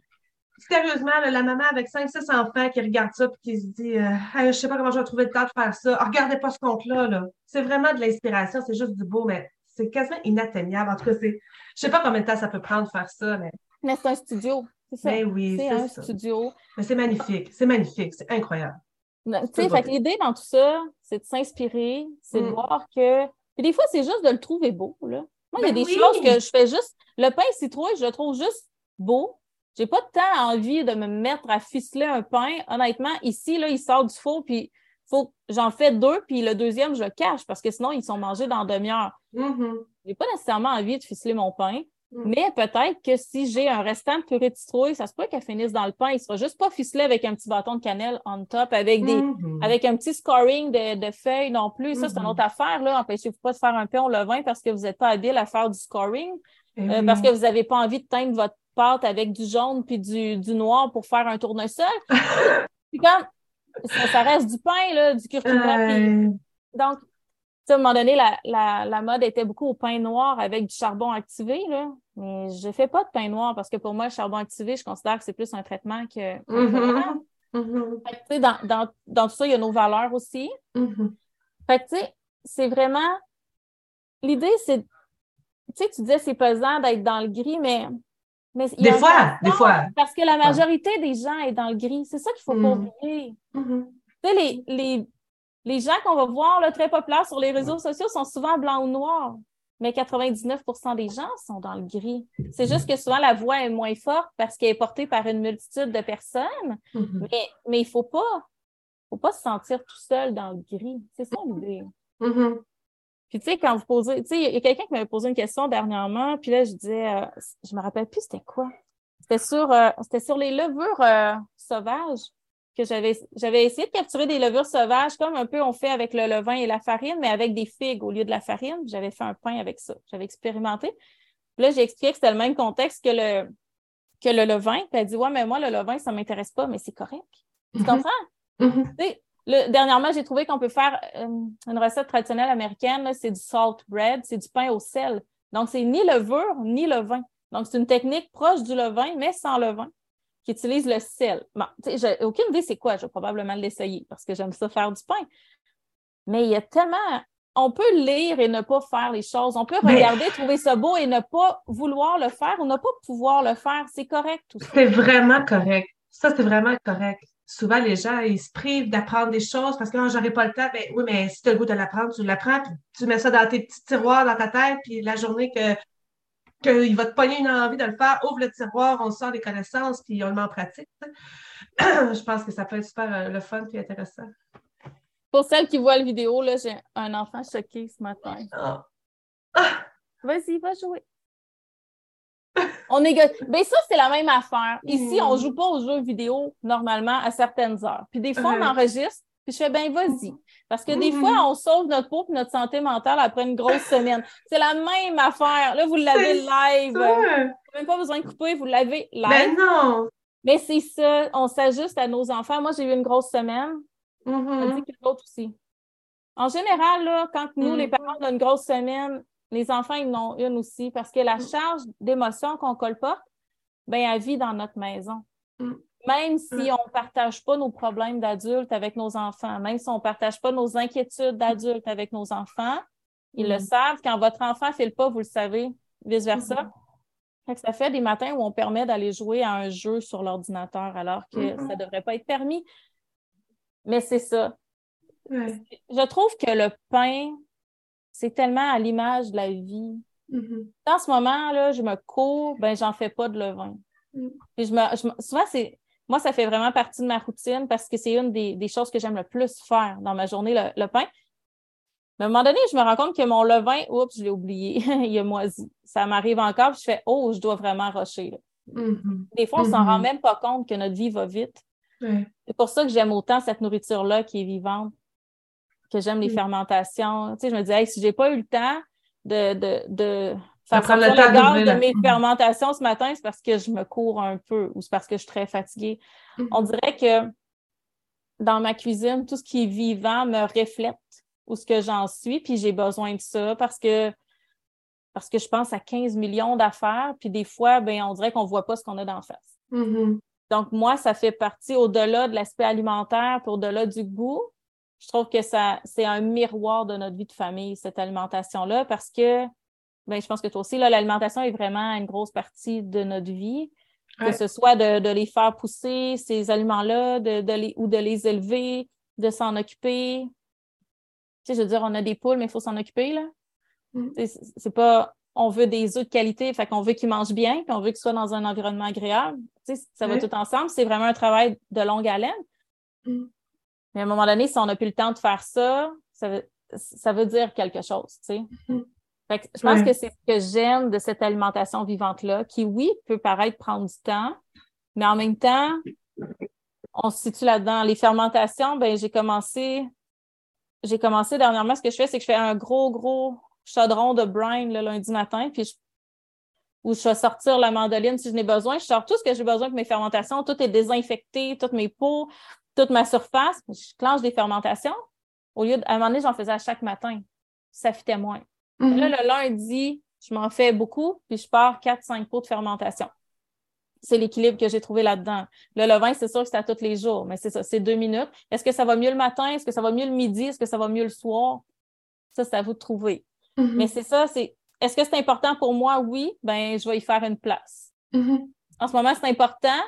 Speaker 2: sérieusement, la maman avec 5-6 enfants qui regarde ça et qui se dit euh, Je ne sais pas comment je vais trouver le temps de faire ça. Ah, regardez pas ce compte-là. -là, c'est vraiment de l'inspiration, c'est juste du beau, mais c'est quasiment inatteignable. En tout cas, je ne sais pas combien de temps ça peut prendre de faire ça. Mais,
Speaker 1: mais c'est un studio. C'est ça.
Speaker 2: Ben oui,
Speaker 1: c'est un studio.
Speaker 2: Mais c'est magnifique. C'est magnifique. C'est incroyable.
Speaker 1: l'idée dans tout ça, c'est de s'inspirer, c'est de mm. voir que. Puis des fois, c'est juste de le trouver beau. Là. Moi, il y a ben des choses que je fais juste. Le pain citrouille, je le trouve juste beau. J'ai pas tant envie de me mettre à ficeler un pain. Honnêtement, ici, là, il sort du four, puis faut j'en fais deux, puis le deuxième, je le cache parce que sinon, ils sont mangés dans demi-heure.
Speaker 2: Mm-hmm.
Speaker 1: J'ai pas nécessairement envie de ficeler mon pain, mm. mais peut-être que si j'ai un restant de purée de citrouille, ça se peut qu'elle finisse dans le pain. Il sera juste pas ficelé avec un petit bâton de cannelle on top, avec des mm-hmm. avec un petit scoring de, feuilles non plus. Ça, c'est une mm-hmm. autre affaire. Là. Empêchez-vous pas de faire un pain au levain parce que vous n'êtes pas habile à faire du scoring. Eh euh, parce que vous n'avez pas envie de teindre votre pâte avec du jaune puis du, du noir pour faire un tournesol. puis comme ça, reste du pain, là, du curcuma. Donc, à un moment donné, la, la, la, mode était beaucoup au pain noir avec du charbon activé. Là. Mais je ne fais pas de pain noir parce que pour moi, le charbon activé, je considère que c'est plus un traitement que.
Speaker 2: Mm-hmm. Mm-hmm.
Speaker 1: dans, dans, dans, tout ça, il y a nos valeurs aussi.
Speaker 2: Mm-hmm.
Speaker 1: Fait que, tu sais, c'est vraiment. L'idée, c'est. Tu sais, tu disais c'est pesant d'être dans le gris, mais
Speaker 2: des fois, des fois.
Speaker 1: Parce que la majorité des gens est dans le gris. C'est ça qu'il faut pas mm. oublier.
Speaker 2: Mm-hmm.
Speaker 1: Tu sais, les, les, les, gens qu'on va voir là, très populaires sur les réseaux sociaux sont souvent blancs ou noirs, mais 99% des gens sont dans le gris. C'est juste que souvent la voix est moins forte parce qu'elle est portée par une multitude de personnes,
Speaker 2: mm-hmm.
Speaker 1: mais, mais il ne faut pas, faut pas se sentir tout seul dans le gris. C'est ça l'idée.
Speaker 2: Mm-hmm.
Speaker 1: Puis, tu sais, quand vous posez, tu sais, il y a quelqu'un qui m'avait posé une question dernièrement, puis là, je disais, euh, je me rappelle plus c'était quoi. C'était sur, euh, c'était sur les levures euh, sauvages que j'avais, j'avais essayé de capturer des levures sauvages, comme un peu on fait avec le levain et la farine, mais avec des figues au lieu de la farine. J'avais fait un pain avec ça. J'avais expérimenté. Puis là, j'ai expliqué que c'était le même contexte que le, que le levain. Puis elle dit, ouais, mais moi, le levain, ça m'intéresse pas, mais c'est correct. Tu mm-hmm. comprends? Dernièrement, j'ai trouvé qu'on peut faire euh, une recette traditionnelle américaine, c'est du salt bread, c'est du pain au sel. Donc, c'est ni levure ni levain. Donc, c'est une technique proche du levain, mais sans levain, qui utilise le sel. Bon, j'ai aucune idée c'est quoi, je vais probablement l'essayer parce que j'aime ça faire du pain. Mais il y a tellement. On peut lire et ne pas faire les choses. On peut regarder, trouver ça beau et ne pas vouloir le faire ou ne pas pouvoir le faire. C'est correct tout ça.
Speaker 2: C'est vraiment correct. Ça, c'est vraiment correct souvent, les gens, ils se privent d'apprendre des choses parce que oh, j'aurais pas le temps. Ben, oui, mais si tu as le goût de l'apprendre, tu l'apprends, puis tu mets ça dans tes petits tiroirs dans ta tête, puis la journée que qu'il va te pogner une envie de le faire, ouvre le tiroir, on sort des connaissances, puis on le met en pratique. Je pense que ça peut être super euh, le fun et intéressant.
Speaker 1: Pour celles qui voient la vidéo, là, j'ai un enfant choqué ce matin.
Speaker 2: Ah.
Speaker 1: Vas-y, va jouer. On négocie. Ben, ça, c'est la même affaire. Ici, on ne mm. joue pas aux jeux vidéo normalement à certaines heures. Puis des fois, on enregistre, puis je fais ben vas-y. Parce que des mm-hmm. fois, on sauve notre peau et notre santé mentale après une grosse semaine. C'est la même affaire. Là, vous l'avez live. Vous même pas besoin de couper, vous l'avez live.
Speaker 2: Ben non!
Speaker 1: Mais c'est ça, on s'ajuste à nos enfants. Moi, j'ai eu une grosse semaine.
Speaker 2: Mm -hmm.
Speaker 1: On dit que l'autre aussi. En général, là, quand nous, les
Speaker 2: Mm.
Speaker 1: parents, on a une grosse semaine, les enfants, ils en ont une aussi, parce que la
Speaker 2: Mm.
Speaker 1: charge d'émotion qu'on colporte, ben, elle vit dans notre maison.
Speaker 2: Mm.
Speaker 1: Même si
Speaker 2: Mm.
Speaker 1: on ne partage pas nos problèmes d'adultes avec nos enfants, même si on ne partage pas nos inquiétudes d'adultes avec nos enfants, ils le savent. Quand votre enfant ne file pas, vous le savez, vice-versa.
Speaker 2: Mhm.
Speaker 1: Fait que ça fait des matins où on permet d'aller jouer à un jeu sur l'ordinateur alors que
Speaker 2: Mhm.
Speaker 1: ça ne devrait pas être permis. Mais c'est ça.
Speaker 2: Ouais.
Speaker 1: Je trouve que le pain, c'est tellement à l'image de la vie.
Speaker 2: Mhm.
Speaker 1: En ce moment, là, je me cours, ben, j'en fais pas de levain.
Speaker 2: Mm.
Speaker 1: Puis je me, je me- souvent, c'est, moi, ça fait vraiment partie de ma routine parce que c'est une des, des choses que j'aime le plus faire dans ma journée, le, le pain. Mais à un moment donné, je me rends compte que mon levain, oups, je l'ai oublié, il a moisi. Ça m'arrive encore, puis je fais, oh, je dois vraiment rusher. là.
Speaker 2: Mhm.
Speaker 1: Des fois, on s'en
Speaker 2: Mhm.
Speaker 1: rend même pas compte que notre vie va vite.
Speaker 2: Ouais.
Speaker 1: C'est pour ça que j'aime autant cette nourriture-là qui est vivante, que j'aime les
Speaker 2: Mm.
Speaker 1: fermentations. Tu sais, je me dis, hey, si j'ai pas eu le temps de, de, de faire
Speaker 2: le temps
Speaker 1: le de mes
Speaker 2: Mm.
Speaker 1: fermentations ce matin, c'est parce que je me cours un peu ou c'est parce que je suis très fatiguée.
Speaker 2: Mhm.
Speaker 1: On dirait que dans ma cuisine, tout ce qui est vivant me reflète où ce que j'en suis, puis j'ai besoin de ça parce que parce que je pense à 15 millions d'affaires, puis des fois, ben, on dirait qu'on voit pas ce qu'on a d'en face.
Speaker 2: Mhm.
Speaker 1: Donc, moi, ça fait partie au-delà de l'aspect alimentaire, puis au-delà du goût. Je trouve que ça, c'est un miroir de notre vie de famille, cette alimentation-là, parce que, ben, je pense que toi aussi, là, l'alimentation est vraiment une grosse partie de notre vie.
Speaker 2: Ouais.
Speaker 1: Que ce soit de, de les faire pousser, ces aliments-là, de, de les, ou de les élever, de s'en occuper. Tu sais, je veux dire, on a des poules, mais il faut s'en occuper, là.
Speaker 2: Mm.
Speaker 1: C'est pas, on veut des œufs de qualité, fait qu'on veut qu'ils mangent bien, puis on veut qu'ils soient dans un environnement agréable. Tu sais, ça va tout ensemble. C'est vraiment un travail de longue haleine.
Speaker 2: Mm.
Speaker 1: Mais à un moment donné, si on n'a plus le temps de faire ça, ça veut, ça veut dire quelque chose, tu sais.
Speaker 2: Mhm.
Speaker 1: Fait que je pense
Speaker 2: Ouais.
Speaker 1: que c'est ce que j'aime de cette alimentation vivante-là, qui, oui, peut paraître prendre du temps, mais en même temps, on se situe là-dedans. Les fermentations, ben, j'ai commencé, j'ai commencé dernièrement, ce que je fais, c'est que je fais un gros, gros chaudron de brine le lundi matin, puis je, où je vais sortir la mandoline si je n'ai besoin. Je sors tout ce que j'ai besoin pour mes fermentations. Tout est désinfecté, toutes mes pots, toute ma surface. Je clenche des fermentations. Au lieu de, à un moment donné, j'en faisais à chaque matin. Ça fitait moins.
Speaker 2: Mhm.
Speaker 1: Là, le lundi, je m'en fais beaucoup, puis je pars 4-5 pots de fermentation. C'est l'équilibre que j'ai trouvé là-dedans. Le levain, c'est sûr que c'est à tous les jours, mais c'est ça, c'est deux minutes. Est-ce que ça va mieux le matin? Est-ce que ça va mieux le midi? Est-ce que ça va mieux le soir? Ça, c'est à vous de trouver.
Speaker 2: Mhm.
Speaker 1: Mais c'est ça, c'est est-ce que c'est important pour moi? Oui, ben je vais y faire une place.
Speaker 2: Mhm.
Speaker 1: En ce moment, c'est important,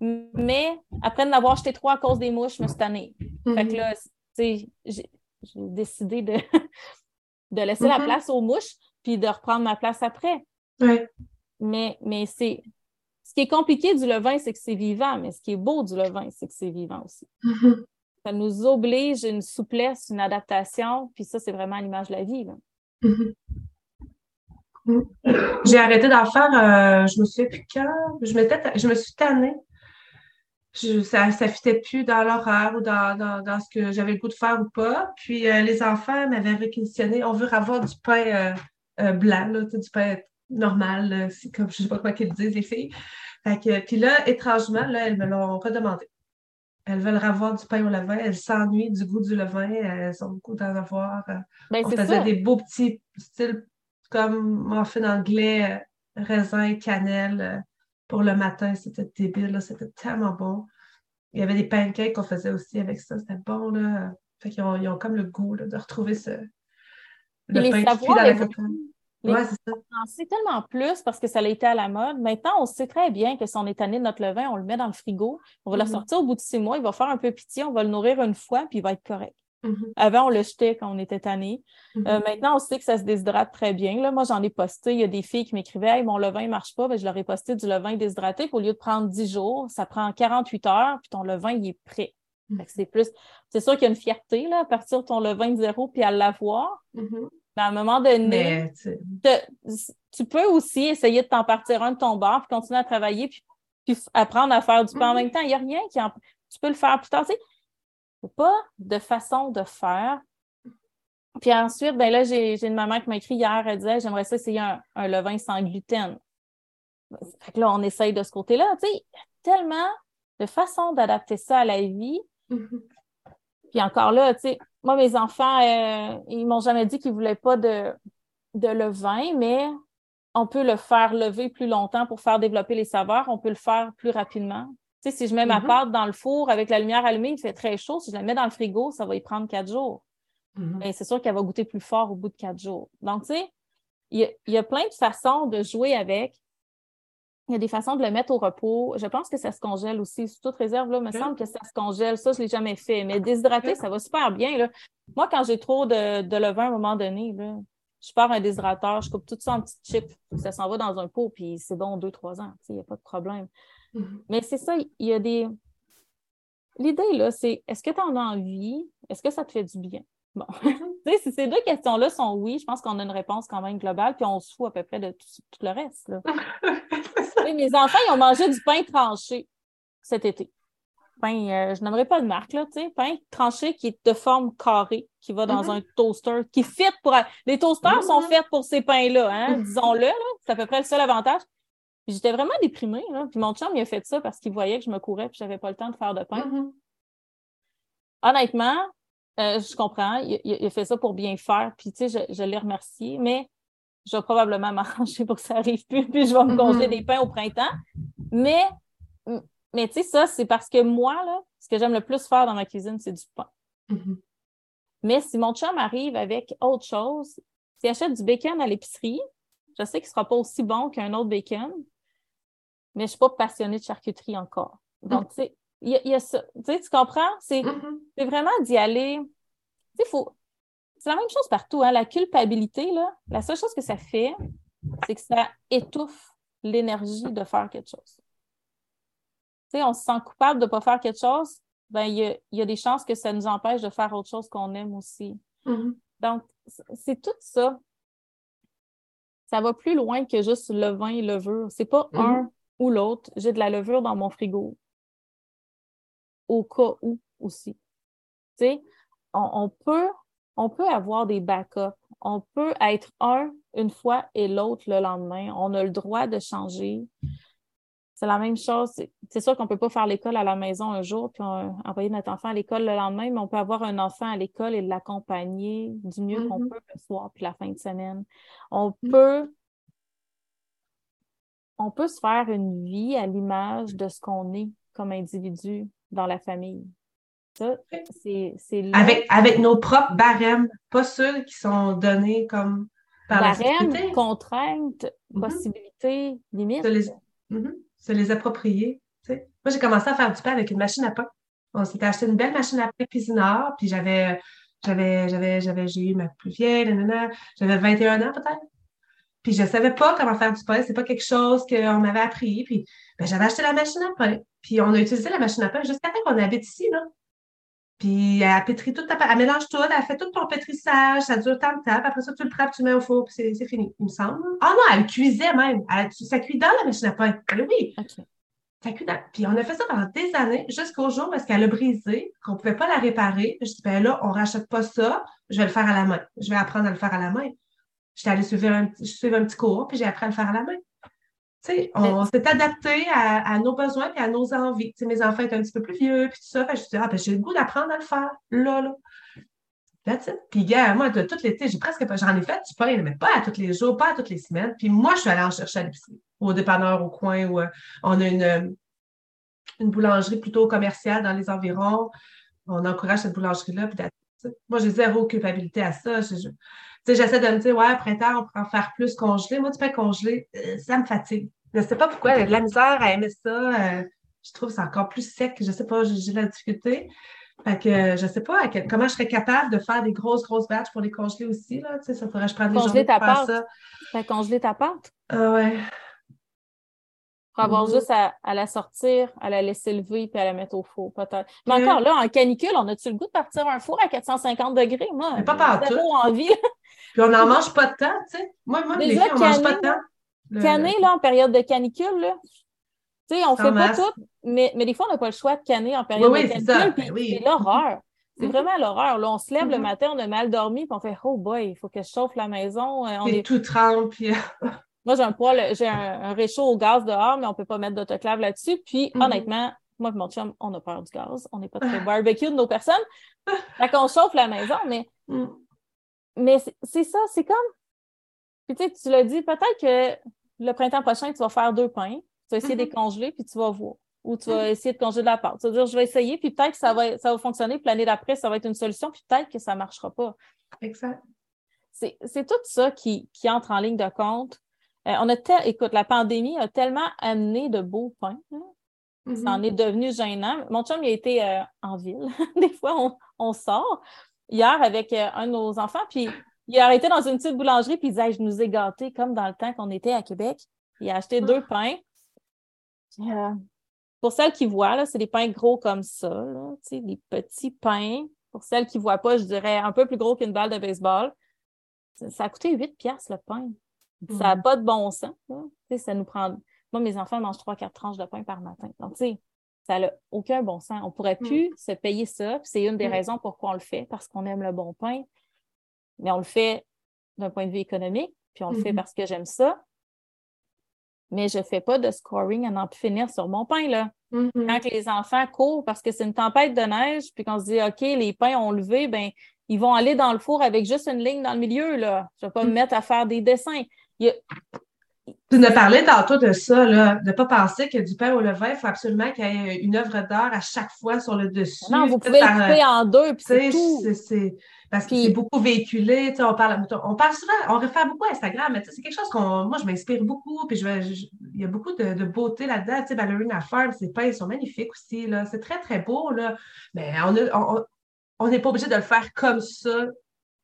Speaker 1: mais après de l'avoir jeté trois à cause des mouches, je me suis tannée. Fait que
Speaker 2: Mhm.
Speaker 1: là, tu sais, j'ai décidé de, de laisser la
Speaker 2: Mhm.
Speaker 1: place aux mouches puis de reprendre ma place après.
Speaker 2: Ouais.
Speaker 1: Mais, mais c'est. Ce qui est compliqué du levain, c'est que c'est vivant, mais ce qui est beau du levain, c'est que c'est vivant aussi.
Speaker 2: Mhm.
Speaker 1: Ça nous oblige une souplesse, une adaptation, puis ça, c'est vraiment à l'image de la vie. là.
Speaker 2: Mhm. Mhm. J'ai arrêté d'en faire, euh, je me souviens plus quand, je je me suis tannée. Je- ça ne fitait plus dans l'horaire ou dans, dans, dans ce que j'avais le goût de faire ou pas. Puis euh, les enfants m'avaient réquisitionné, on veut avoir du pain euh, euh, blanc, là, du pain normal, comme je sais pas comment qu'ils disent, les filles. Fait que, puis là, étrangement, là, elles me l'ont redemandé. Elles veulent avoir du pain au levain, elles s'ennuient du goût du levain, elles ont beaucoup d'en avoir. euh,
Speaker 1: Ben,
Speaker 2: on faisait
Speaker 1: ça.
Speaker 2: des beaux petits styles comme muffin anglais, euh, raisin, cannelle pour le matin. C'était débile, là, c'était tellement bon. Il y avait des pancakes qu'on faisait aussi avec ça. C'était bon, là. Fait qu'ils ont, ils ont comme le goût là, de retrouver ce, le
Speaker 1: les
Speaker 2: pain
Speaker 1: savoirs
Speaker 2: dans la.
Speaker 1: Les-
Speaker 2: Ouais, c'est ça.
Speaker 1: On en sait tellement plus parce que ça a été à la mode. Maintenant, on sait très bien que si on est tanné de notre levain, on le met dans le frigo. On va le
Speaker 2: Mhm.
Speaker 1: sortir au bout de six mois, il va faire un peu pitié, on va le nourrir une fois, puis il va être correct.
Speaker 2: Mhm,
Speaker 1: Avant, on le jetait quand on était tanné.
Speaker 2: mhm.
Speaker 1: Euh, maintenant, on sait que ça se déshydrate très bien. Là, moi, j'en ai posté. Il y a des filles qui m'écrivaient Hey, mon levain ne marche pas. Ben, je leur ai posté du levain déshydraté. Puis, au lieu de prendre 10 jours, ça prend 48 heures, puis ton levain, il est prêt. Que c'est plus. C'est sûr qu'il y a une fierté là, à partir de ton levain de zéro puis à l'avoir. Mais à un moment donné,
Speaker 2: Mais, tu sais,
Speaker 1: te- tu peux aussi essayer de t'en partir un de ton bar, puis continuer à travailler, puis, apprendre à faire du pain en même temps. Il n'y a rien qui en... Tu peux le faire plus tard. Tu sais, pas de façon de faire. Puis ensuite, ben là, j'ai j'ai une maman qui m'a écrit hier, elle disait J'aimerais ça essayer un, un levain sans gluten. Fait que là, on essaye de ce côté-là. Tu sais, il y a tellement de façons d'adapter ça à la vie.
Speaker 2: mhm.
Speaker 1: Puis encore là, tu sais, moi, mes enfants, euh, ils m'ont jamais dit qu'ils voulaient pas de, de levain, mais on peut le faire lever plus longtemps pour faire développer les saveurs. On peut le faire plus rapidement. Sais, si je mets ma
Speaker 2: Mhm.
Speaker 1: pâte dans le four avec la lumière allumée, il fait très chaud. Si je la mets dans le frigo, ça va y prendre quatre jours.
Speaker 2: Mhm.
Speaker 1: Ben, c'est sûr qu'elle va goûter plus fort au bout de quatre jours. Donc, tu sais, il y, y a plein de façons de jouer avec. Il y a des façons de le mettre au repos. Je pense que ça se congèle aussi. Sous toute réserve, là, il me semble que ça se congèle. Ça, je ne l'ai jamais fait. Mais déshydrater,
Speaker 2: Ok.
Speaker 1: ça va super bien. Là. Moi, quand j'ai trop de, de levain à un moment donné, là, je pars un déshydrateur, je coupe tout ça en petites chips. Ça s'en va dans un pot, puis c'est bon deux, trois ans. Il n'y a pas de problème.
Speaker 2: Mhm.
Speaker 1: Mais c'est ça, il y a des. L'idée, là, c'est est-ce que tu en as envie? Est-ce que ça te fait du bien? Bon. Tu sais, si ces deux questions-là sont oui, je pense qu'on a une réponse quand même globale, puis on se fout à peu près de tout, tout le reste. Là. Mes enfants, ils ont mangé du pain tranché cet été. Pain, euh, je n'aimerais pas de marque, là, tu sais, pain tranché qui est de forme carrée, qui va dans
Speaker 2: Mhm.
Speaker 1: un toaster, qui fit pour. Les toasters sont faits pour ces pains-là, hein, disons-le, là. c'est à peu près le seul avantage. Puis j'étais vraiment déprimée, là. Puis mon chum, il a fait ça parce qu'il voyait que je me courais puis j'avais pas le temps de faire de pain.
Speaker 2: Mhm.
Speaker 1: Honnêtement, euh, je comprends, il, a fait ça pour bien faire, puis tu sais, je, je l'ai remercié, mais je vais probablement m'arranger pour que ça arrive plus, puis je vais me
Speaker 2: Mhm.
Speaker 1: congeler des pains au printemps. Mais, mais tu sais, ça, c'est parce que moi, là, ce que j'aime le plus faire dans ma cuisine, c'est du pain.
Speaker 2: Mhm.
Speaker 1: Mais si mon chum arrive avec autre chose, s'il achète du bacon à l'épicerie, je sais qu'il ne sera pas aussi bon qu'un autre bacon, mais je ne suis pas passionnée de charcuterie encore. Donc, tu sais, il y, a- il y a ça. Tu sais, tu comprends? C'est
Speaker 2: Mhm.
Speaker 1: c'est vraiment d'y aller. Tu sais, faut. C'est la même chose partout, hein? La culpabilité, là, la seule chose que ça fait, c'est que ça étouffe l'énergie de faire quelque chose. Tu sais, on se sent coupable de ne pas faire quelque chose, ben, il y y a des chances que ça nous empêche de faire autre chose qu'on aime aussi.
Speaker 2: Mhm.
Speaker 1: Donc, c'est tout ça. Ça va plus loin que juste le vin et levure. C'est pas
Speaker 2: Mhm.
Speaker 1: un ou l'autre. J'ai de la levure dans mon frigo. Au cas où aussi. Tu sais, on, on peut, on peut avoir des backups. On peut être un une fois et l'autre le lendemain. On a le droit de changer. C'est la même chose. C'est- sûr qu'on ne peut pas faire l'école à la maison un jour puis on- envoyer notre enfant à l'école le lendemain, mais on peut avoir un enfant à l'école et l'accompagner du mieux qu'on
Speaker 2: Mhm.
Speaker 1: peut le soir puis la fin de semaine. On
Speaker 2: Mhm.
Speaker 1: peut on peut se faire une vie à l'image de ce qu'on est comme individu dans la famille. Ça, c'est.
Speaker 2: Avec, avec nos propres barèmes, pas ceux qui sont donnés comme par la
Speaker 1: barème,
Speaker 2: société.
Speaker 1: contraintes,
Speaker 2: Mhm.
Speaker 1: possibilités, limites.
Speaker 2: Se les, Mhm. Se les approprier. Moi, j'ai commencé à faire du pain avec une machine à pain. On s'était acheté une belle machine à pain cuisineur, puis j'avais, j'avais, j'avais, j'avais, j'ai eu ma plus vieille, nanana, j'avais 21 ans peut-être. Puis je savais pas comment faire du pain, c'est pas quelque chose qu'on m'avait appris. Puis ben, j'avais acheté la machine à pain. Puis on a utilisé la machine à pain jusqu'à temps qu'on habite ici, là. Puis elle pétrit pâte, elle mélange tout, elle fait tout ton pétrissage, ça dure tant de temps, puis après ça, tu le prends, tu le mets au four, puis c'est, c'est fini, il me semble. Ah non, elle cuisait même. Elle- ça cuit dans la machine à pain. Ben oui, ça cuit dans- Puis on a fait ça pendant des années, jusqu'au jour où est-ce qu'elle a brisé, qu'on ne pouvait pas la réparer. Je dis, ben là, on ne rachète pas ça, je vais le faire à la main. Je vais apprendre à le faire à la main. J'étais allée suivre un, petit- suivre un petit cours, puis j'ai appris à le faire à la main. Tu sais, on s'est adapté à, à nos besoins et à nos envies. Tu sais, mes enfants étaient un petit peu plus vieux, puis tout ça. Fait je me suis dit, ah, ben, j'ai le goût d'apprendre à le faire, là, là. That's it. Puis, gars, moi, de tout l'été, j'ai presque pas, j'en ai fait du pain, mais pas à tous les jours, pas à toutes les semaines. Puis, moi, je suis allée en chercher à l'épicerie, au dépanneur, au coin, où euh, on a une, euh, une boulangerie plutôt commerciale dans les environs. On encourage cette boulangerie-là. Puis, moi, j'ai zéro culpabilité à ça. Je- je- tu sais, j'essaie de me dire, ouais, printemps, on pourrait en faire plus congelé. Moi, du pain congelé, euh, ça me fatigue. Je ne sais pas pourquoi, j'ai de la misère à aimer ça. euh, je trouve que c'est encore plus sec. Je ne sais pas, j'ai de la difficulté. Fait que euh, je ne sais pas quel- comment je serais capable de faire des grosses, grosses batches pour les congeler aussi. Là? Tu sais, ça faudrait que je prenne des
Speaker 1: Congeler
Speaker 2: journées
Speaker 1: ta
Speaker 2: pour faire
Speaker 1: pâte.
Speaker 2: ça.
Speaker 1: Fait congeler ta pâte?
Speaker 2: Ah ouais.
Speaker 1: Pour avoir
Speaker 2: Mhm.
Speaker 1: juste à, à la sortir, à la laisser lever puis à la mettre au four, peut-être. Mais
Speaker 2: Ok.
Speaker 1: encore là, en canicule, on a-tu le goût de partir un four à 450 degrés? Moi,
Speaker 2: Mais pas partout.
Speaker 1: envie.
Speaker 2: Puis on n'en mange pas de temps, tu sais. Moi, moi les
Speaker 1: Déjà,
Speaker 2: filles, on ne mange pas de temps. Le-
Speaker 1: Canner, là, en période de canicule, là, tu sais, on
Speaker 2: Sans
Speaker 1: fait pas tout, mais, mais des fois, on n'a pas le choix de canner en période
Speaker 2: Oui,
Speaker 1: de canicule,
Speaker 2: ça.
Speaker 1: puis
Speaker 2: Ben oui.
Speaker 1: c'est l'horreur. C'est
Speaker 2: Mhm.
Speaker 1: vraiment l'horreur. Là, on se lève le
Speaker 2: Mhm.
Speaker 1: matin, on a mal dormi, puis on fait « Oh boy, il faut que je chauffe la maison. Euh, on est-
Speaker 2: tout trempe, puis...
Speaker 1: Moi, j'ai un poêle, j'ai un, un réchaud au gaz dehors, mais on ne peut pas mettre d'autoclave là-dessus. Puis,
Speaker 2: Mhm.
Speaker 1: honnêtement, moi et mon chum, on a peur du gaz. On n'est pas très barbecue de nos personnes. Fait qu'on chauffe la maison, mais,
Speaker 2: Mm.
Speaker 1: mais c'est- ça, c'est comme. Puis tu sais, tu l'as dit, peut-être que le printemps prochain, tu vas faire deux pains, tu vas essayer de les congeler, puis tu vas voir. Ou tu vas essayer de congeler de la pâte. Tu vas dire, je vais essayer, puis peut-être que ça va, ça va fonctionner, puis l'année d'après, ça va être une solution, puis peut-être que ça ne marchera pas.
Speaker 2: Exact.
Speaker 1: C'est c'est tout ça qui, qui entre en ligne de compte. Euh, on a tel- Écoute, la pandémie a tellement amené de beaux pains. hein. Ça en est devenu gênant. Mon chum, il a été euh, en ville. Des fois, on, on sort. Hier, avec euh, un de nos enfants, puis il a arrêté dans une petite boulangerie, puis il disait Hey, Je nous ai gâtés comme dans le temps qu'on était à Québec. Il a acheté deux pains. Puis, euh, pour celles qui voient, là, c'est des pains gros comme ça, là, tu sais, des petits pains. Pour celles qui ne voient pas, je dirais un peu plus gros qu'une balle de baseball. Ça, ça a coûté 8 piastres le pain. Ça n'a pas de bon sens. ça nous prend. Moi, mes enfants mangent 3-4 tranches de pain par matin. Donc, tu sais, ça n'a aucun bon sens. On ne pourrait
Speaker 2: Mm.
Speaker 1: plus se payer ça. C'est une des
Speaker 2: Mm.
Speaker 1: raisons pourquoi on le fait, parce qu'on aime le bon pain. Mais on le fait d'un point de vue économique, puis on le fait
Speaker 2: Mhm.
Speaker 1: parce que j'aime ça. Mais je ne fais pas de scoring à n'en plus finir sur mon pain, là.
Speaker 2: Mhm.
Speaker 1: Quand les enfants courent parce que c'est une tempête de neige, puis qu'on se dit, OK, les pains ont levé, ben ils vont aller dans le four avec juste une ligne dans le milieu, là. Je ne vais pas me
Speaker 2: Mm.
Speaker 1: mettre à faire des dessins. Il y a-
Speaker 2: Tu nous parlé tantôt de ça, là, de ne pas penser que du pain au levain, il faut absolument qu'il y ait une œuvre d'art à chaque fois sur le dessus.
Speaker 1: Non, vous pouvez
Speaker 2: par-
Speaker 1: le couper en deux, puis c'est tout.
Speaker 2: c'est- Parce que c'est beaucoup véhiculé. On parle, on parle souvent, on réfère beaucoup à Instagram, mais c'est quelque chose qu'on. Moi, je m'inspire beaucoup. Puis il y a beaucoup de, de beauté là-dedans. Tu sais, Ballerina Farm, ses pains sont magnifiques aussi. Là. C'est très, très beau. Là. Mais on a- on- on n'est pas obligé de le faire comme ça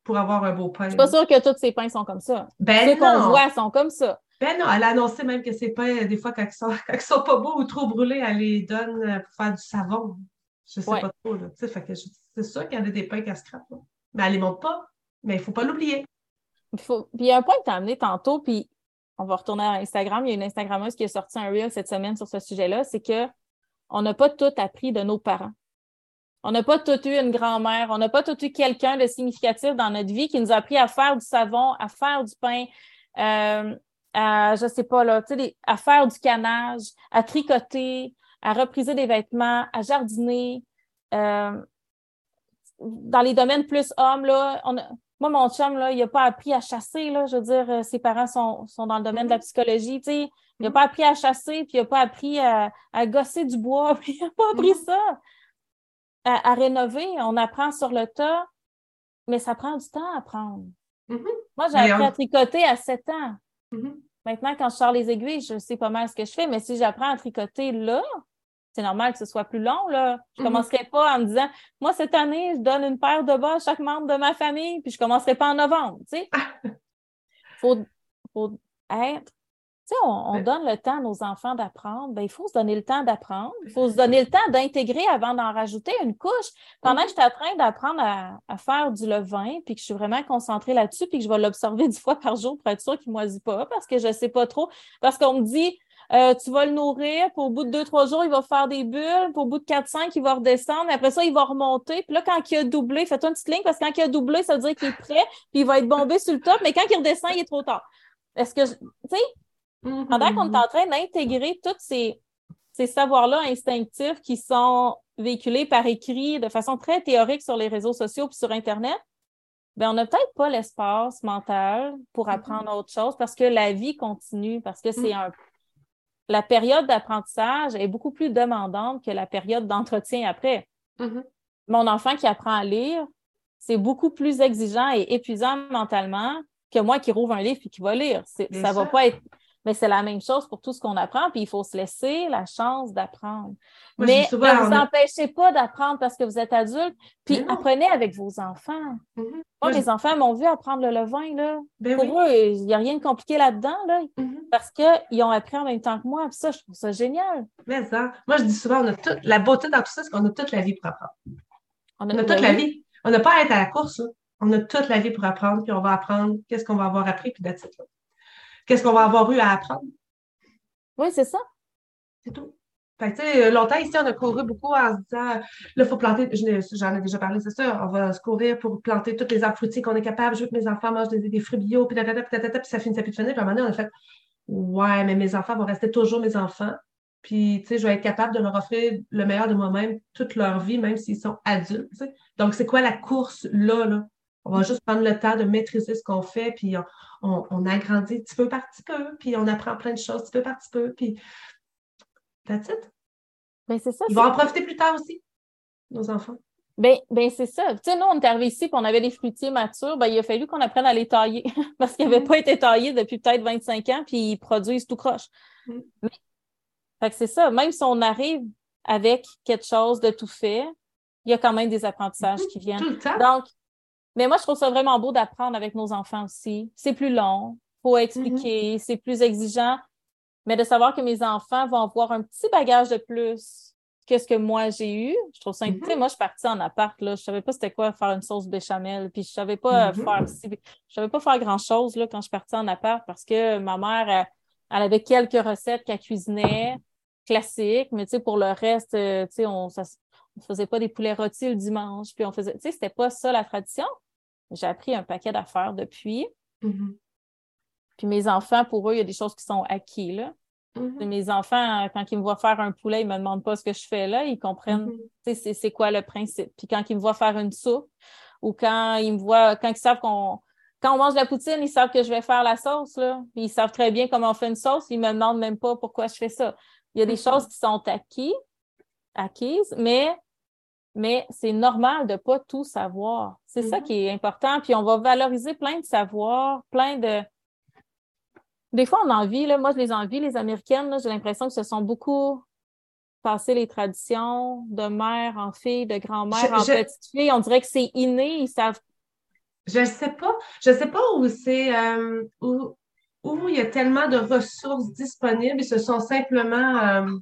Speaker 2: pour avoir un beau pain.
Speaker 1: Je suis pas sûre que tous ces pains sont comme ça.
Speaker 2: Ben
Speaker 1: Ceux qu'on voit sont comme ça.
Speaker 2: Ben non, elle a annoncé même que ses pains, des fois, quand ils sont, quand ils sont pas beaux ou trop brûlés, elle les donne euh, pour faire du savon. Je sais
Speaker 1: Ouais.
Speaker 2: pas trop. Là. Fait que c'est sûr qu'il y en a des pains qui se scrapent. là. Mais elle les montre pas. Mais il faut pas l'oublier.
Speaker 1: Il faut- Puis il y a un point que tu as amené tantôt, puis on va retourner à Instagram. Il y a une Instagrammeuse qui a sorti un reel cette semaine sur ce sujet-là. C'est que on n'a pas tout appris de nos parents. On n'a pas tout eu une grand-mère. On n'a pas tout eu quelqu'un de significatif dans notre vie qui nous a appris à faire du savon, à faire du pain, euh, à, je sais pas, là, à faire du canage, à tricoter, à repriser des vêtements, à jardiner. Euh, dans les domaines plus hommes, là, on a- moi, mon chum, là, il n'a pas appris à chasser, là. Je veux dire, euh, ses parents sont, sont dans le domaine de la psychologie. Il n'a pas appris à chasser, puis il n'a pas appris à, à gosser du bois, puis il n'a pas appris
Speaker 2: Mhm.
Speaker 1: ça. À, à rénover, on apprend sur le tas, mais ça prend du temps à apprendre.
Speaker 2: Mhm.
Speaker 1: Moi, j'ai appris
Speaker 2: on-
Speaker 1: à tricoter à 7 ans.
Speaker 2: Mhm.
Speaker 1: Maintenant, quand je sors les aiguilles, je sais pas mal ce que je fais, mais si j'apprends à tricoter là, c'est normal que ce soit plus long. Là. Je ne
Speaker 2: Mhm.
Speaker 1: commencerai pas en me disant Moi, cette année, je donne une paire de bas à chaque membre de ma famille, puis je ne commencerai pas en novembre. Tu sais. faut, faut être. Sais, on, donne le temps à nos enfants d'apprendre. Ben, il faut se donner le temps d'apprendre. Il faut se donner le temps d'intégrer avant d'en rajouter une couche. Pendant que je suis en train d'apprendre à, à faire du levain, puis que je suis vraiment concentrée là-dessus, puis que je vais l'observer dix fois par jour pour être sûre qu'il ne moisit pas, parce que je ne sais pas trop. Parce qu'on me dit, euh, tu vas le nourrir, puis au bout de deux, trois jours, il va faire des bulles, puis au bout de quatre, cinq, il va redescendre, mais après ça, il va remonter. Puis là, quand il a doublé, fais-toi une petite ligne, parce que quand il a doublé, ça veut dire qu'il est prêt, puis il va être bombé sur le top, mais quand il redescend, il est trop tard. Est-ce que, je- tu sais,
Speaker 2: Mhm.
Speaker 1: pendant qu'on est en train d'intégrer tous ces, ces savoirs-là instinctifs qui sont véhiculés par écrit de façon très théorique sur les réseaux sociaux puis sur Internet, ben on n'a peut-être pas l'espace mental pour apprendre autre chose parce que la vie continue, parce que c'est un. La période d'apprentissage est beaucoup plus demandante que la période d'entretien après.
Speaker 2: Mhm.
Speaker 1: Mon enfant qui apprend à lire, c'est beaucoup plus exigeant et épuisant mentalement que moi qui rouvre un livre et qui va lire. C'est-
Speaker 2: Bien
Speaker 1: Ça va
Speaker 2: sûr.
Speaker 1: pas être. Mais c'est la même chose pour tout ce qu'on apprend, puis il faut se laisser la chance d'apprendre. Mais
Speaker 2: souvent,
Speaker 1: ne vous
Speaker 2: on
Speaker 1: empêchez pas d'apprendre parce que vous êtes adulte, puis apprenez avec vos enfants.
Speaker 2: Mhm.
Speaker 1: Moi,
Speaker 2: Moi, je-
Speaker 1: mes enfants m'ont vu apprendre le levain, là.
Speaker 2: Ben
Speaker 1: Pour
Speaker 2: oui.
Speaker 1: eux, il n'y a rien de compliqué là-dedans, là,
Speaker 2: Mhm.
Speaker 1: parce qu'ils ont appris en même temps que moi, puis ça, je trouve ça génial.
Speaker 2: Mais ça, moi, je dis souvent, on a toute la beauté dans tout ça, c'est qu'on a toute la vie pour apprendre.
Speaker 1: On
Speaker 2: On a toute la
Speaker 1: oui.
Speaker 2: vie? On n'a pas à être à la course. là. On a toute la vie pour apprendre, puis on va apprendre qu'est-ce qu'on va avoir appris, puis là. Qu'est-ce qu'on va avoir eu à apprendre?
Speaker 1: Oui, c'est ça.
Speaker 2: C'est tout. Fait que, tu sais, longtemps ici, on a couru beaucoup en se disant, là, il faut planter, j'en ai déjà parlé, c'est ça, on va se courir pour planter tous les arbres fruitiers qu'on est capable. Je veux que mes enfants mangent des, des fruits bio, puis tatata, puis tatata, puis ça finissait plus de finir. Puis à un moment donné, on a fait, ouais, mais mes enfants vont rester toujours mes enfants. puis tu sais, je vais être capable de leur offrir le meilleur de moi-même toute leur vie, même s'ils sont adultes. Donc, c'est quoi la course là, là? On va juste prendre le temps de maîtriser ce qu'on fait, puis on, agrandit petit peu par petit peu, puis on apprend plein de choses petit peu par petit peu, puis that's it.
Speaker 1: Ben, c'est ça.
Speaker 2: Ils vont en profiter plus tard aussi, nos enfants.
Speaker 1: Ben, ben c'est ça. Tu sais, nous, on est arrivés ici, puis on avait des fruitiers matures. Ben, il a fallu qu'on apprenne à les tailler parce qu'ils n'avaient mm. pas été taillés depuis peut-être 25 ans, puis ils produisent tout croche. Mm. Fait que c'est ça. Même si on arrive avec quelque chose de tout fait, il y a quand même des apprentissages mm-hmm. qui viennent.
Speaker 2: Tout le temps.
Speaker 1: Donc, mais moi, je trouve ça vraiment beau d'apprendre avec nos enfants aussi. C'est plus long, faut expliquer, mm-hmm. c'est plus exigeant, mais de savoir que mes enfants vont avoir un petit bagage de plus qu'est-ce que moi j'ai eu. Je trouve ça, mm moi, je suis partie en appart, là. Je savais pas c'était quoi faire une sauce béchamel, puis je savais pas mm-hmm. faire, je savais pas faire grand-chose, là, quand je suis partie en appart parce que ma mère, elle, avait quelques recettes qu'elle cuisinait, classiques, mais tu sais, pour le reste, euh, tu sais, on, ça, faisait pas des poulets rôtis le dimanche, puis on faisait, tu sais, c'était pas ça la tradition. J'ai appris un paquet d'affaires depuis.
Speaker 2: Mm-hmm.
Speaker 1: Puis mes enfants, pour eux, il y a des choses qui sont acquises, là. Mm-hmm. Mes enfants, quand ils me voient faire un poulet, ils ne me demandent pas ce que je fais là, ils comprennent mm-hmm. c'est quoi le principe. Puis quand ils me voient faire une soupe ou quand ils me voient, quand ils savent qu'on quand on mange la poutine, ils savent que je vais faire la sauce. Là. Ils savent très bien comment on fait une sauce. Ils ne me demandent même pas pourquoi je fais ça. Il y a des choses qui sont acquises, acquises, mais, mais c'est normal de ne pas tout savoir. C'est ça qui est important. Puis on va valoriser plein de savoirs, plein de, des fois, on envie, là, moi je les envie, les Américaines, j'ai l'impression que ce sont beaucoup passé les traditions de mère en fille, de grand-mère en petite fille. On dirait que c'est inné, ils savent.
Speaker 2: Je ne sais pas. Je sais pas où c'est euh, où, il y a tellement de ressources disponibles. Ils se sont simplement euh,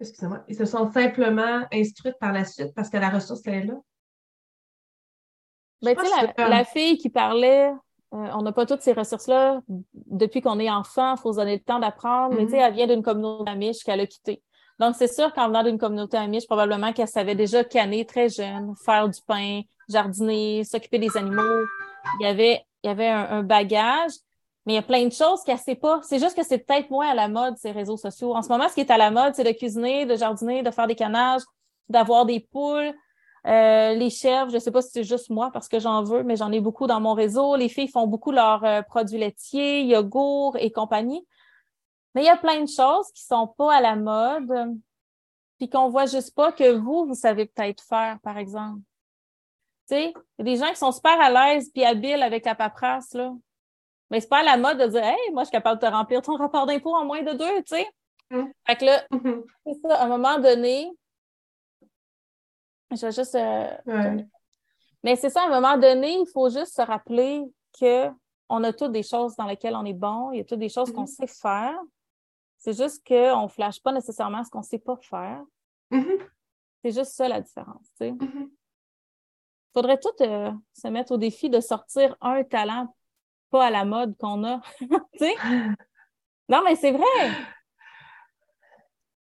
Speaker 2: excusez-moi, ils se sont simplement instruites par la suite parce que la ressource est là.
Speaker 1: Ben, tu sais, la, fille qui parlait euh, on n'a pas toutes ces ressources-là depuis qu'on est enfant. Il faut se donner le temps d'apprendre. Mais tu sais, mm-hmm. elle vient d'une communauté amiche qu'elle a quittée. Donc, c'est sûr qu'en venant d'une communauté amiche, probablement qu'elle savait déjà canner très jeune, faire du pain, jardiner, s'occuper des animaux. Il y avait, il y avait un, bagage, mais il y a plein de choses qu'elle ne sait pas. C'est juste que c'est peut-être moins à la mode, ces réseaux sociaux. En ce moment, ce qui est à la mode, c'est de cuisiner, de jardiner, de faire des cannages, d'avoir des poules, euh, les chèvres, je ne sais pas si c'est juste moi parce que j'en veux, mais j'en ai beaucoup dans mon réseau. Les filles font beaucoup leurs euh, produits laitiers, yogourt et compagnie. Mais il y a plein de choses qui ne sont pas à la mode, puis qu'on voit juste pas que vous, vous savez peut-être faire, par exemple. Tu sais, il y a des gens qui sont super à l'aise puis habiles avec la paperasse, là. Mais c'est pas à la mode de dire Hey, moi, je suis capable de te remplir ton rapport d'impôt en moins de deux, tu sais. Mmh. Fait que là, mmh. c'est ça, à un moment donné, je vais juste. Euh, mais c'est ça, à un moment donné, il faut juste se rappeler qu'on a toutes des choses dans lesquelles on est bon, il y a toutes des choses qu'on mm-hmm. sait faire. C'est juste qu'on ne flash pas nécessairement ce qu'on ne sait pas faire.
Speaker 2: Mm-hmm.
Speaker 1: C'est juste ça la différence. Il
Speaker 2: mm-hmm.
Speaker 1: faudrait tout euh, se mettre au défi de sortir un talent pas à la mode qu'on a. non, mais c'est vrai.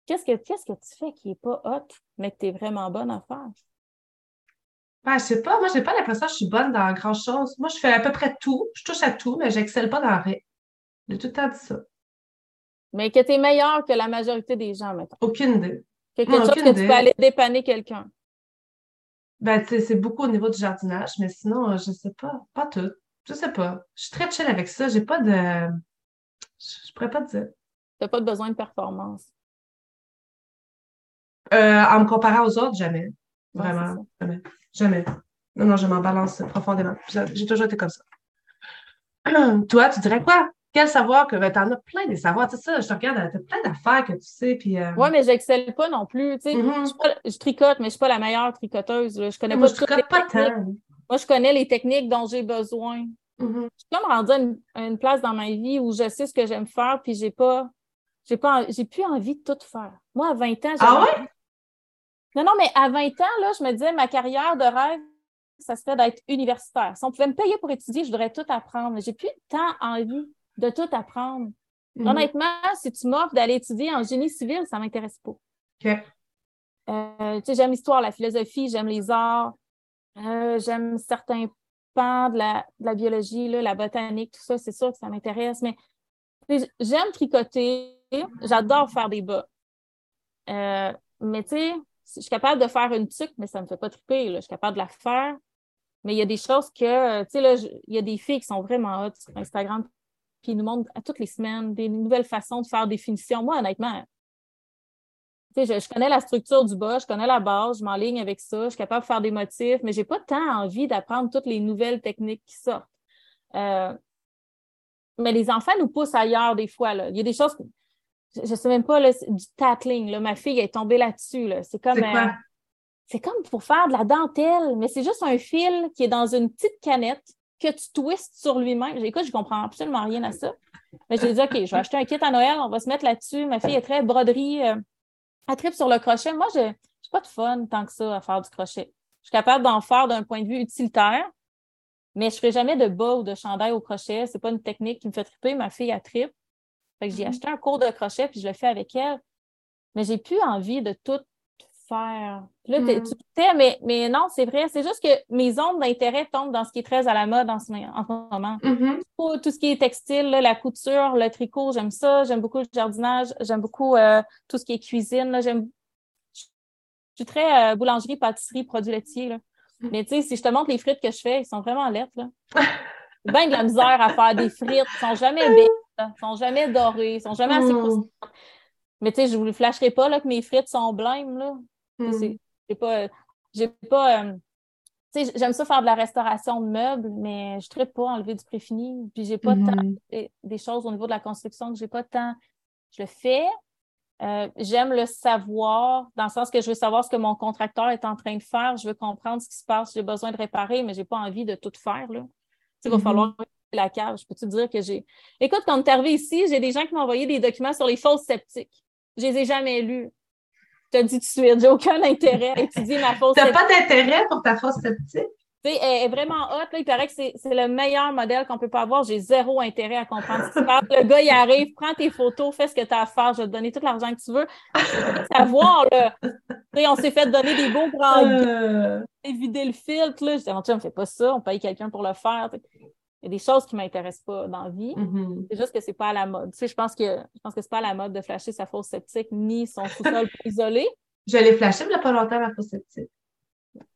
Speaker 1: Qu'est-ce que, qu'est-ce que tu fais qui n'est pas hot, mais que tu es vraiment bonne à faire?
Speaker 2: Ben, je sais pas, moi, j'ai pas l'impression que je suis bonne dans grand-chose. Moi, je fais à peu près tout, je touche à tout, mais j'excelle pas dans rien. J'ai tout le temps dit ça.
Speaker 1: Mais que tu es meilleure que la majorité des gens, maintenant.
Speaker 2: Aucune idée.
Speaker 1: Quelque chose que tu peux aller dépanner quelqu'un.
Speaker 2: Ben, c'est beaucoup au niveau du jardinage, mais sinon, je sais pas. Pas tout. Je sais pas. Je suis très chill avec ça. J'ai pas de. Je, pourrais pas te dire.
Speaker 1: T'as pas de besoin de performance.
Speaker 2: Euh, en me comparant aux autres, jamais. Vraiment, jamais. Jamais. Non, non, je m'en balance profondément. J'ai toujours été comme ça. Toi, tu dirais quoi? Quel savoir que ben, tu en as plein des savoirs, tu sais ça, je te regarde, tu as plein d'affaires que tu sais. Puis, euh...
Speaker 1: Oui, mais j'excelle pas non plus. Tu sais, mm-hmm. je, tricote, mais je ne suis pas la meilleure tricoteuse. Je connais
Speaker 2: Moi,
Speaker 1: pas
Speaker 2: je tricote pas tant.
Speaker 1: Moi, je connais les techniques dont j'ai besoin.
Speaker 2: Mm-hmm.
Speaker 1: Je suis comme rendue à une, place dans ma vie où je sais ce que j'aime faire, puis j'ai pas. J'ai pas j'ai plus envie de tout faire. Moi, à 20 ans,
Speaker 2: Ah ouais?
Speaker 1: Non, non, mais à 20 ans, là, je me disais, ma carrière de rêve, ça serait d'être universitaire. Si on pouvait me payer pour étudier, je voudrais tout apprendre. J'ai plus tant envie de tout apprendre. Mhm. Honnêtement, si tu m'offres d'aller étudier en génie civil, ça ne m'intéresse pas. Euh, j'aime l'histoire, la philosophie, j'aime les arts, euh, j'aime certains pans de la, de la biologie, là, la botanique, tout ça, c'est sûr que ça m'intéresse, mais j'aime tricoter, j'adore faire des bas. Euh, mais tu sais, je suis capable de faire une tuque, mais ça me fait pas triper. Là. Je suis capable de la faire. Mais il y a des choses que, tu sais, là, il y a des filles qui sont vraiment hot sur Instagram qui nous montrent à toutes les semaines des nouvelles façons de faire des finitions. Moi, honnêtement, je, connais la structure du bas, je connais la base, je m'enligne avec ça, je suis capable de faire des motifs, mais j'ai pas tant envie d'apprendre toutes les nouvelles techniques qui sortent. Euh, mais les enfants nous poussent ailleurs des fois. Là. Il y a des choses, je, ne sais même pas, là, du tattling. Là. Ma fille est tombée là-dessus. Là. C'est comme. Euh, c'est comme pour faire de la dentelle, mais c'est juste un fil qui est dans une petite canette que tu twistes sur lui-même. Écoute, je comprends absolument rien à ça. Mais j'ai dit, OK, je vais acheter un kit à Noël, on va se mettre là-dessus. Ma fille est très broderie, euh, elle tripe sur le crochet. Moi, je n'ai pas de fun tant que ça à faire du crochet. Je suis capable d'en faire d'un point de vue utilitaire, mais je ne ferai jamais de bas ou de chandail au crochet. C'est pas une technique qui me fait triper. Ma fille, a tripe. Fait que j'ai mm-hmm. acheté un cours de crochet, puis je le fais avec elle. Mais j'ai plus envie de tout faire. Là, mm. tu mais, mais non, c'est vrai. C'est juste que mes ondes d'intérêt tombent dans ce qui est très à la mode en ce, moment.
Speaker 2: Mm-hmm.
Speaker 1: Tout, ce qui est textile, la couture, le tricot, j'aime ça. J'aime beaucoup le jardinage. J'aime beaucoup euh, tout ce qui est cuisine. J'aime. Je suis très euh, boulangerie, pâtisserie, produits laitiers. Là. Mm. Mais tu sais, si je te montre les frites que je fais, ils sont vraiment lettres. Là. bien de la misère à faire des frites. Ils sont jamais belles, ils sont jamais dorés, ils sont jamais assez mm. Mais tu sais, je ne vous flasherai pas là, que mes frites sont blêmes. Là. Mm. J'ai pas. J'ai pas. Euh, j'aime ça faire de la restauration de meubles, mais je ne pas enlever du préfini. Puis j'ai pas tant mm-hmm. des choses au niveau de la construction que j'ai pas tant. Je le fais. Euh, j'aime le savoir, dans le sens que je veux savoir ce que mon contracteur est en train de faire. Je veux comprendre ce qui se passe. J'ai besoin de réparer, mais j'ai pas envie de tout faire. Là. Il va mm-hmm. falloir la cave. Je peux te dire que j'ai. Écoute, quand tu es arrivé ici, j'ai des gens qui m'ont envoyé des documents sur les fausses sceptiques. Je les ai jamais lus te dis tout de suite, j'ai aucun intérêt à étudier ma
Speaker 2: sceptique. T'as pas d'intérêt pour ta fosse sceptique?
Speaker 1: sais, elle est vraiment hot. Là, il paraît que c'est le meilleur modèle qu'on peut pas avoir. J'ai zéro intérêt à comprendre ce qui se passe. Le gars, il arrive, prends tes photos, fais ce que tu as à faire. Je vais te donner tout l'argent que tu veux. Savoir, là. on s'est fait donner des beaux grands euh... vider le filtre. Là. Je dis, on ne fait pas ça. On paye quelqu'un pour le faire. Il y a des choses qui ne m'intéressent pas dans la vie.
Speaker 2: Mm-hmm.
Speaker 1: C'est juste que c'est pas à la mode. Tu sais, je pense que je pense que c'est pas à la mode de flasher sa fosse sceptique ni son sous-sol isolé.
Speaker 2: Je l'ai flashé, mais il n'y a pas longtemps, ma fosse sceptique.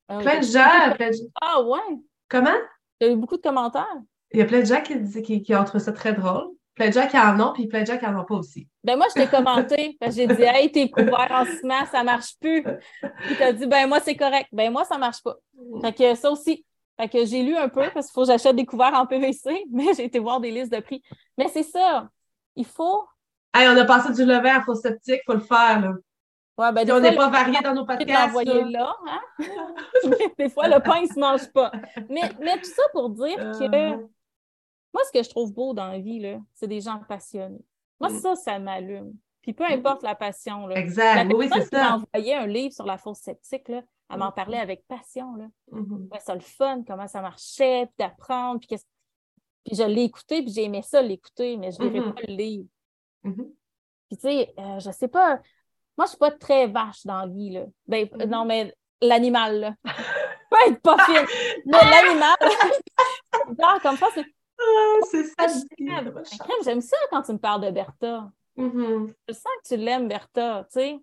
Speaker 2: Ah, plein de gens, plein de gens.
Speaker 1: Ah ouais?
Speaker 2: Comment?
Speaker 1: Il y a eu beaucoup de commentaires.
Speaker 2: Il y a plein de gens qui, qui, qui ont trouvé ça très drôle. Plein de gens qui en ont, puis plein de gens qui n'en ont pas aussi.
Speaker 1: Ben moi, je t'ai commenté. parce que j'ai dit Hey, t'es couvert en ciment, ça marche plus. Puis t'as dit Ben moi, c'est correct. Ben moi, ça marche pas. Fait que ça aussi, fait que j'ai lu un peu parce qu'il faut que j'achète des couverts en PVC, mais j'ai été voir des listes de prix. Mais c'est ça. Il faut.
Speaker 2: Hey, on a passé du lever à faux sceptique, il faut le faire. Là.
Speaker 1: Ouais, ben,
Speaker 2: on n'est pas varié dans nos podcasts.
Speaker 1: là, hein? des fois, le pain, il ne se mange pas. Mais, mais tout ça pour dire que euh. moi, ce que je trouve beau dans la vie, c'est des gens passionnés. Moi, mm. ça, ça m'allume. Puis peu importe la passion. Là.
Speaker 2: Exact. oui, c'est ça.
Speaker 1: envoyé un livre sur la fausse sceptique, là, elle m'en parlait avec passion. Là.
Speaker 2: Mm-hmm.
Speaker 1: ça le fun, comment ça marchait, puis d'apprendre. Puis, puis je l'ai écouté, puis j'ai aimé ça l'écouter, mais je ne lirai mm-hmm. pas le livre.
Speaker 2: Mm-hmm.
Speaker 1: Puis tu sais, euh, je sais pas, moi, je suis pas très vache dans la vie. Là. Ben, non, mais l'animal, là. pas être pas fine. mais l'animal, genre, comme ça, c'est.
Speaker 2: Ah, c'est ça.
Speaker 1: J'aime ça quand tu me parles de Bertha.
Speaker 2: Je
Speaker 1: sens que tu l'aimes, Bertha, tu sais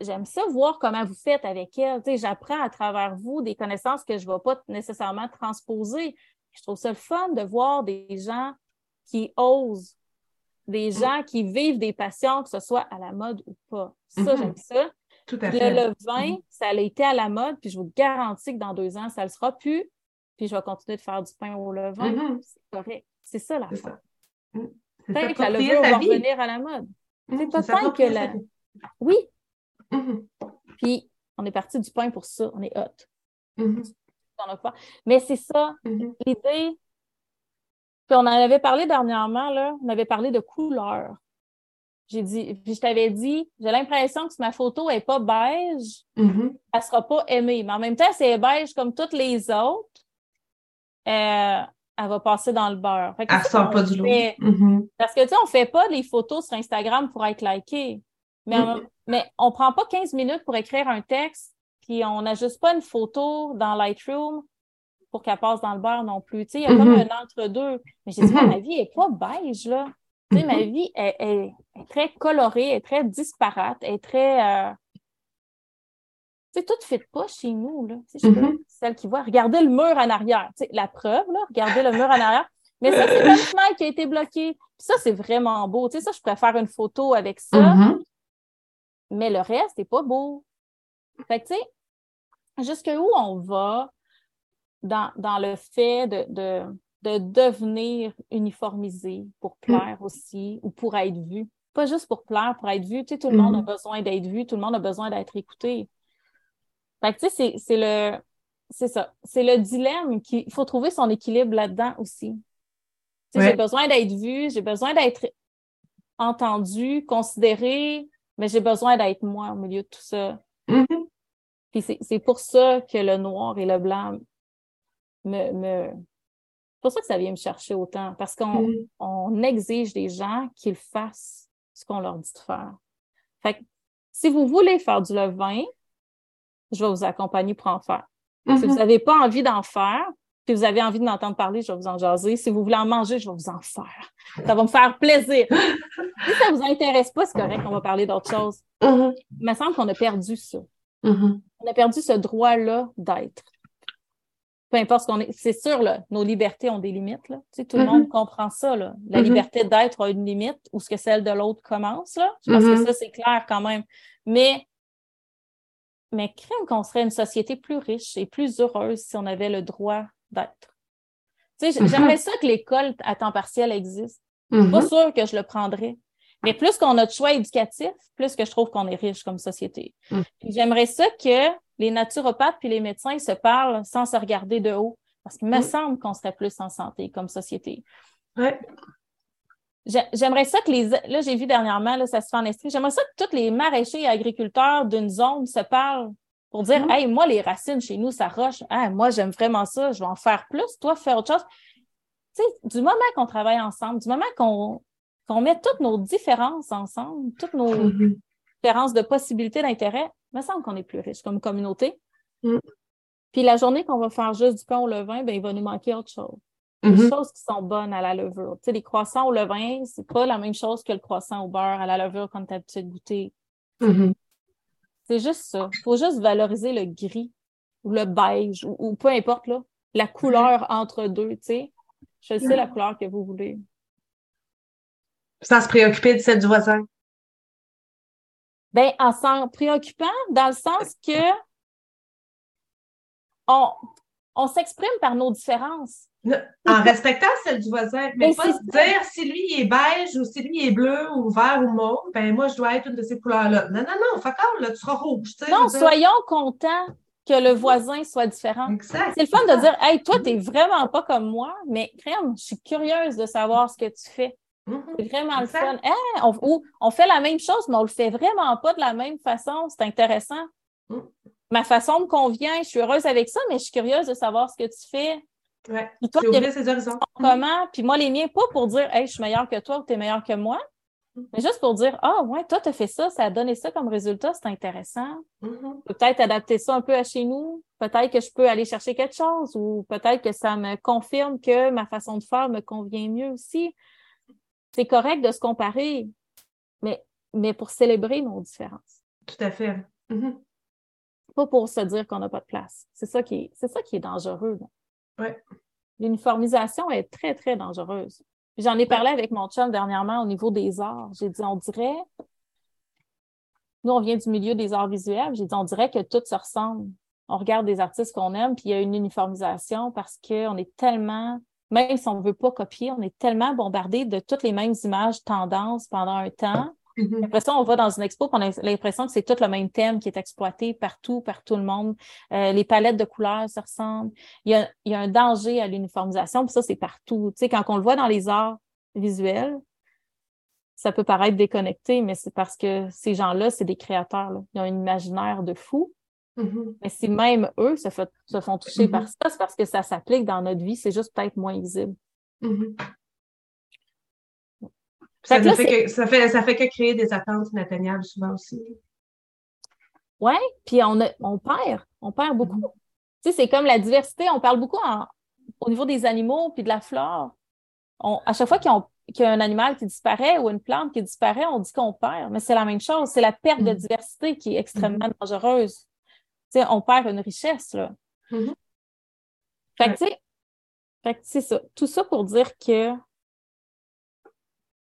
Speaker 1: j'aime ça voir comment vous faites avec elle. j'apprends à travers vous des connaissances que je ne vais pas nécessairement transposer. Je trouve ça le fun de voir des gens qui osent, des mm. gens qui vivent des passions, que ce soit à la mode ou pas. Ça, mm-hmm. j'aime ça.
Speaker 2: Tout à fait.
Speaker 1: Le, vin, mm-hmm. ça a été à la mode, puis je vous garantis que dans deux ans, ça ne le sera plus. Puis je vais continuer de faire du pain au levain.
Speaker 2: Mm-hmm.
Speaker 1: C'est correct. C'est ça la fin.
Speaker 2: Mm.
Speaker 1: Peut-être que la levure va revenir à la mode. C'est peut-être que la. Oui,
Speaker 2: Mm-hmm.
Speaker 1: Puis, on est parti du pain pour ça. On est hot.
Speaker 2: Mm-hmm.
Speaker 1: Mais c'est ça,
Speaker 2: mm-hmm.
Speaker 1: l'idée. Puis on en avait parlé dernièrement, là, on avait parlé de couleur. J'ai dit, puis je t'avais dit, j'ai l'impression que si ma photo n'est pas beige, elle ne sera pas aimée. Mais en même temps, si elle est beige comme toutes les autres, euh, elle va passer dans le beurre.
Speaker 2: elle ne sort pas du lot.
Speaker 1: Parce que, tu sais, on ne fait pas les photos sur Instagram pour être likées. Mais, mais on ne prend pas 15 minutes pour écrire un texte, puis on n'ajuste pas une photo dans Lightroom pour qu'elle passe dans le beurre non plus. Il y a comme mm-hmm. un entre-deux. Mais j'ai dit, ma vie n'est pas beige, là. Ma vie est, très colorée, est très disparate, est très. Euh, tu sais, tout ne fait pas chez nous. Là. Sais, mm-hmm. Celle qui voit, regardez le mur en arrière. La preuve, là, regardez le mur en arrière. Mais ça, c'est une fenêtre qui a été bloquée. ça, c'est vraiment beau. Tu sais, ça, je préfère une photo avec ça. Mm-hmm. Mais le reste n'est pas beau. Fait que, tu sais, jusqu'où on va dans, dans le fait de, de, de, devenir uniformisé pour mm. plaire aussi ou pour être vu? Pas juste pour plaire, pour être vu. Tu sais, tout le monde a mm-hmm. besoin d'être vu, tout le monde a besoin d'être écouté. Fait que, tu sais, c'est le. C'est ça. C'est le dilemme qu'il faut trouver son équilibre là-dedans aussi. J'ai besoin d'être vu, j'ai besoin d'être entendu, considéré, mais j'ai besoin d'être moi au milieu de tout ça. Mm-hmm. Puis c'est pour ça que le noir et le blanc me. me... C'est pour ça que ça vient me chercher autant, parce qu'on mm-hmm. on exige des gens qu'ils fassent ce qu'on leur dit de faire. Fait que, si vous voulez faire du levain, je vais vous accompagner pour en faire. Si vous n'avez mm-hmm. pas envie d'en faire, si vous avez envie de m'entendre parler, je vais vous en jaser. Si vous voulez en manger, je vais vous en faire. Ça va me faire plaisir. si ça ne vous intéresse pas, c'est correct, on va parler d'autre chose. Mm-hmm. Il me semble qu'on a perdu ça. Mm-hmm. On a perdu ce droit-là d'être. Peu importe ce qu'on est. C'est sûr, là, nos libertés ont des limites. Là. Tu sais, tout le monde comprend ça. Là. La liberté d'être a une limite ou ce que celle de l'autre commence. Là. Je pense que ça, c'est clair quand même. Mais mais crème qu'on serait une société plus riche et plus heureuse si on avait le droit d'être. Tu sais, j'aimerais ça que l'école à temps partiel existe. Je suis pas mm-hmm. sûre que je le prendrais. Mais plus qu'on a de choix éducatifs, plus que je trouve qu'on est riche comme société. Mm. J'aimerais ça que les naturopathes puis les médecins se parlent sans se regarder de haut. Parce qu'il me mm. semble qu'on serait plus en santé comme société.
Speaker 2: Ouais.
Speaker 1: J'aimerais ça que les. Là, j'ai vu dernièrement, là, ça se fait en esprit. J'aimerais ça que tous les maraîchers et agriculteurs d'une zone se parlent pour dire mm. Hey, moi, les racines chez nous, ça roche. moi, j'aime vraiment ça, je vais en faire plus. Toi, faire autre chose. Tu sais, du moment qu'on travaille ensemble, du moment qu'on qu'on met toutes nos différences ensemble, toutes nos mm-hmm. différences de possibilités d'intérêt, il me semble qu'on est plus riche comme communauté. Mm. Puis la journée qu'on va faire juste du pain au levain, ben, il va nous manquer autre chose. Des choses qui sont bonnes à la levure. Tu sais, les croissants au levain, c'est pas la même chose que le croissant au beurre à la levure quand tu as l'habitude de goûter. C'est juste ça. Il faut juste valoriser le gris ou le beige ou, peu importe là, la couleur entre deux. Tu sais. Je sais la couleur que vous voulez.
Speaker 2: Sans se préoccuper de celle du voisin.
Speaker 1: Ben, en s'en préoccupant, dans le sens que on, on s'exprime par nos différences.
Speaker 2: En respectant celle du voisin, mais, pas se dire si lui est beige ou si lui est bleu ou vert ou mauve, ben moi je dois être une de ces couleurs-là. Non, non, non, fuck là, tu seras rouge.
Speaker 1: Non, soyons contents que le voisin soit différent. C'est le fun de dire Hey, toi, tu n'es vraiment pas comme moi, mais crème, je suis curieuse de savoir ce que tu fais. Mm-hmm. C'est vraiment le fun. on, on, fait la même chose, mais on le fait vraiment pas de la même façon. C'est intéressant. Ma façon me convient, je suis heureuse avec ça, mais je suis curieuse de savoir ce que tu fais.
Speaker 2: Ouais. Puis toi, ses horizons.
Speaker 1: Comment? Puis moi, les miens, pas pour dire, hey, je suis meilleure que toi ou tu es meilleure que moi, mm-hmm. mais juste pour dire, ah, ouais, toi, tu as fait ça, ça a donné ça comme résultat, c'est intéressant. Mm-hmm. Peut-être adapter ça un peu à chez nous. Peut-être que je peux aller chercher quelque chose ou peut-être que ça me confirme que ma façon de faire me convient mieux aussi. C'est correct de se comparer, mais, mais pour célébrer nos différences.
Speaker 2: Tout à fait. Mm-hmm.
Speaker 1: Pas pour se dire qu'on n'a pas de place. C'est ça qui est, c'est ça qui est dangereux.
Speaker 2: Ouais.
Speaker 1: L'uniformisation est très, très dangereuse. J'en ai parlé avec mon chum dernièrement au niveau des arts. J'ai dit, on dirait, nous, on vient du milieu des arts visuels. J'ai dit, on dirait que tout se ressemble. On regarde des artistes qu'on aime, puis il y a une uniformisation parce qu'on est tellement, même si on ne veut pas copier, on est tellement bombardé de toutes les mêmes images tendances pendant un temps Après ça, on va dans une expo, on a l'impression que c'est tout le même thème qui est exploité partout, par tout le monde. Euh, les palettes de couleurs se ressemblent. Il y a, un danger à l'uniformisation, puis ça, c'est partout. Tu sais, quand on le voit dans les arts visuels, ça peut paraître déconnecté, mais c'est parce que ces gens-là, c'est des créateurs. Ils ont un imaginaire de fou. Mm-hmm. Mais si même eux se, font toucher par mm-hmm. ça, c'est parce que ça s'applique dans notre vie, c'est juste peut-être moins visible.
Speaker 2: Ça, fait que, ça, fait, ça fait que créer des attentes inatteignables souvent aussi.
Speaker 1: Oui, puis on, on perd, on perd beaucoup. Mm-hmm. Tu sais, c'est comme la diversité, on parle beaucoup au niveau des animaux puis de la flore. à chaque fois qu'il y a un animal qui disparaît ou une plante qui disparaît, on dit qu'on perd, mais c'est la même chose. C'est la perte de
Speaker 2: Mhm.
Speaker 1: diversité qui est extrêmement
Speaker 2: Mhm.
Speaker 1: dangereuse. Tu sais, on perd une richesse, là. Fait que,
Speaker 2: Ouais.
Speaker 1: tu sais, fait que c'est ça. Tout ça pour dire que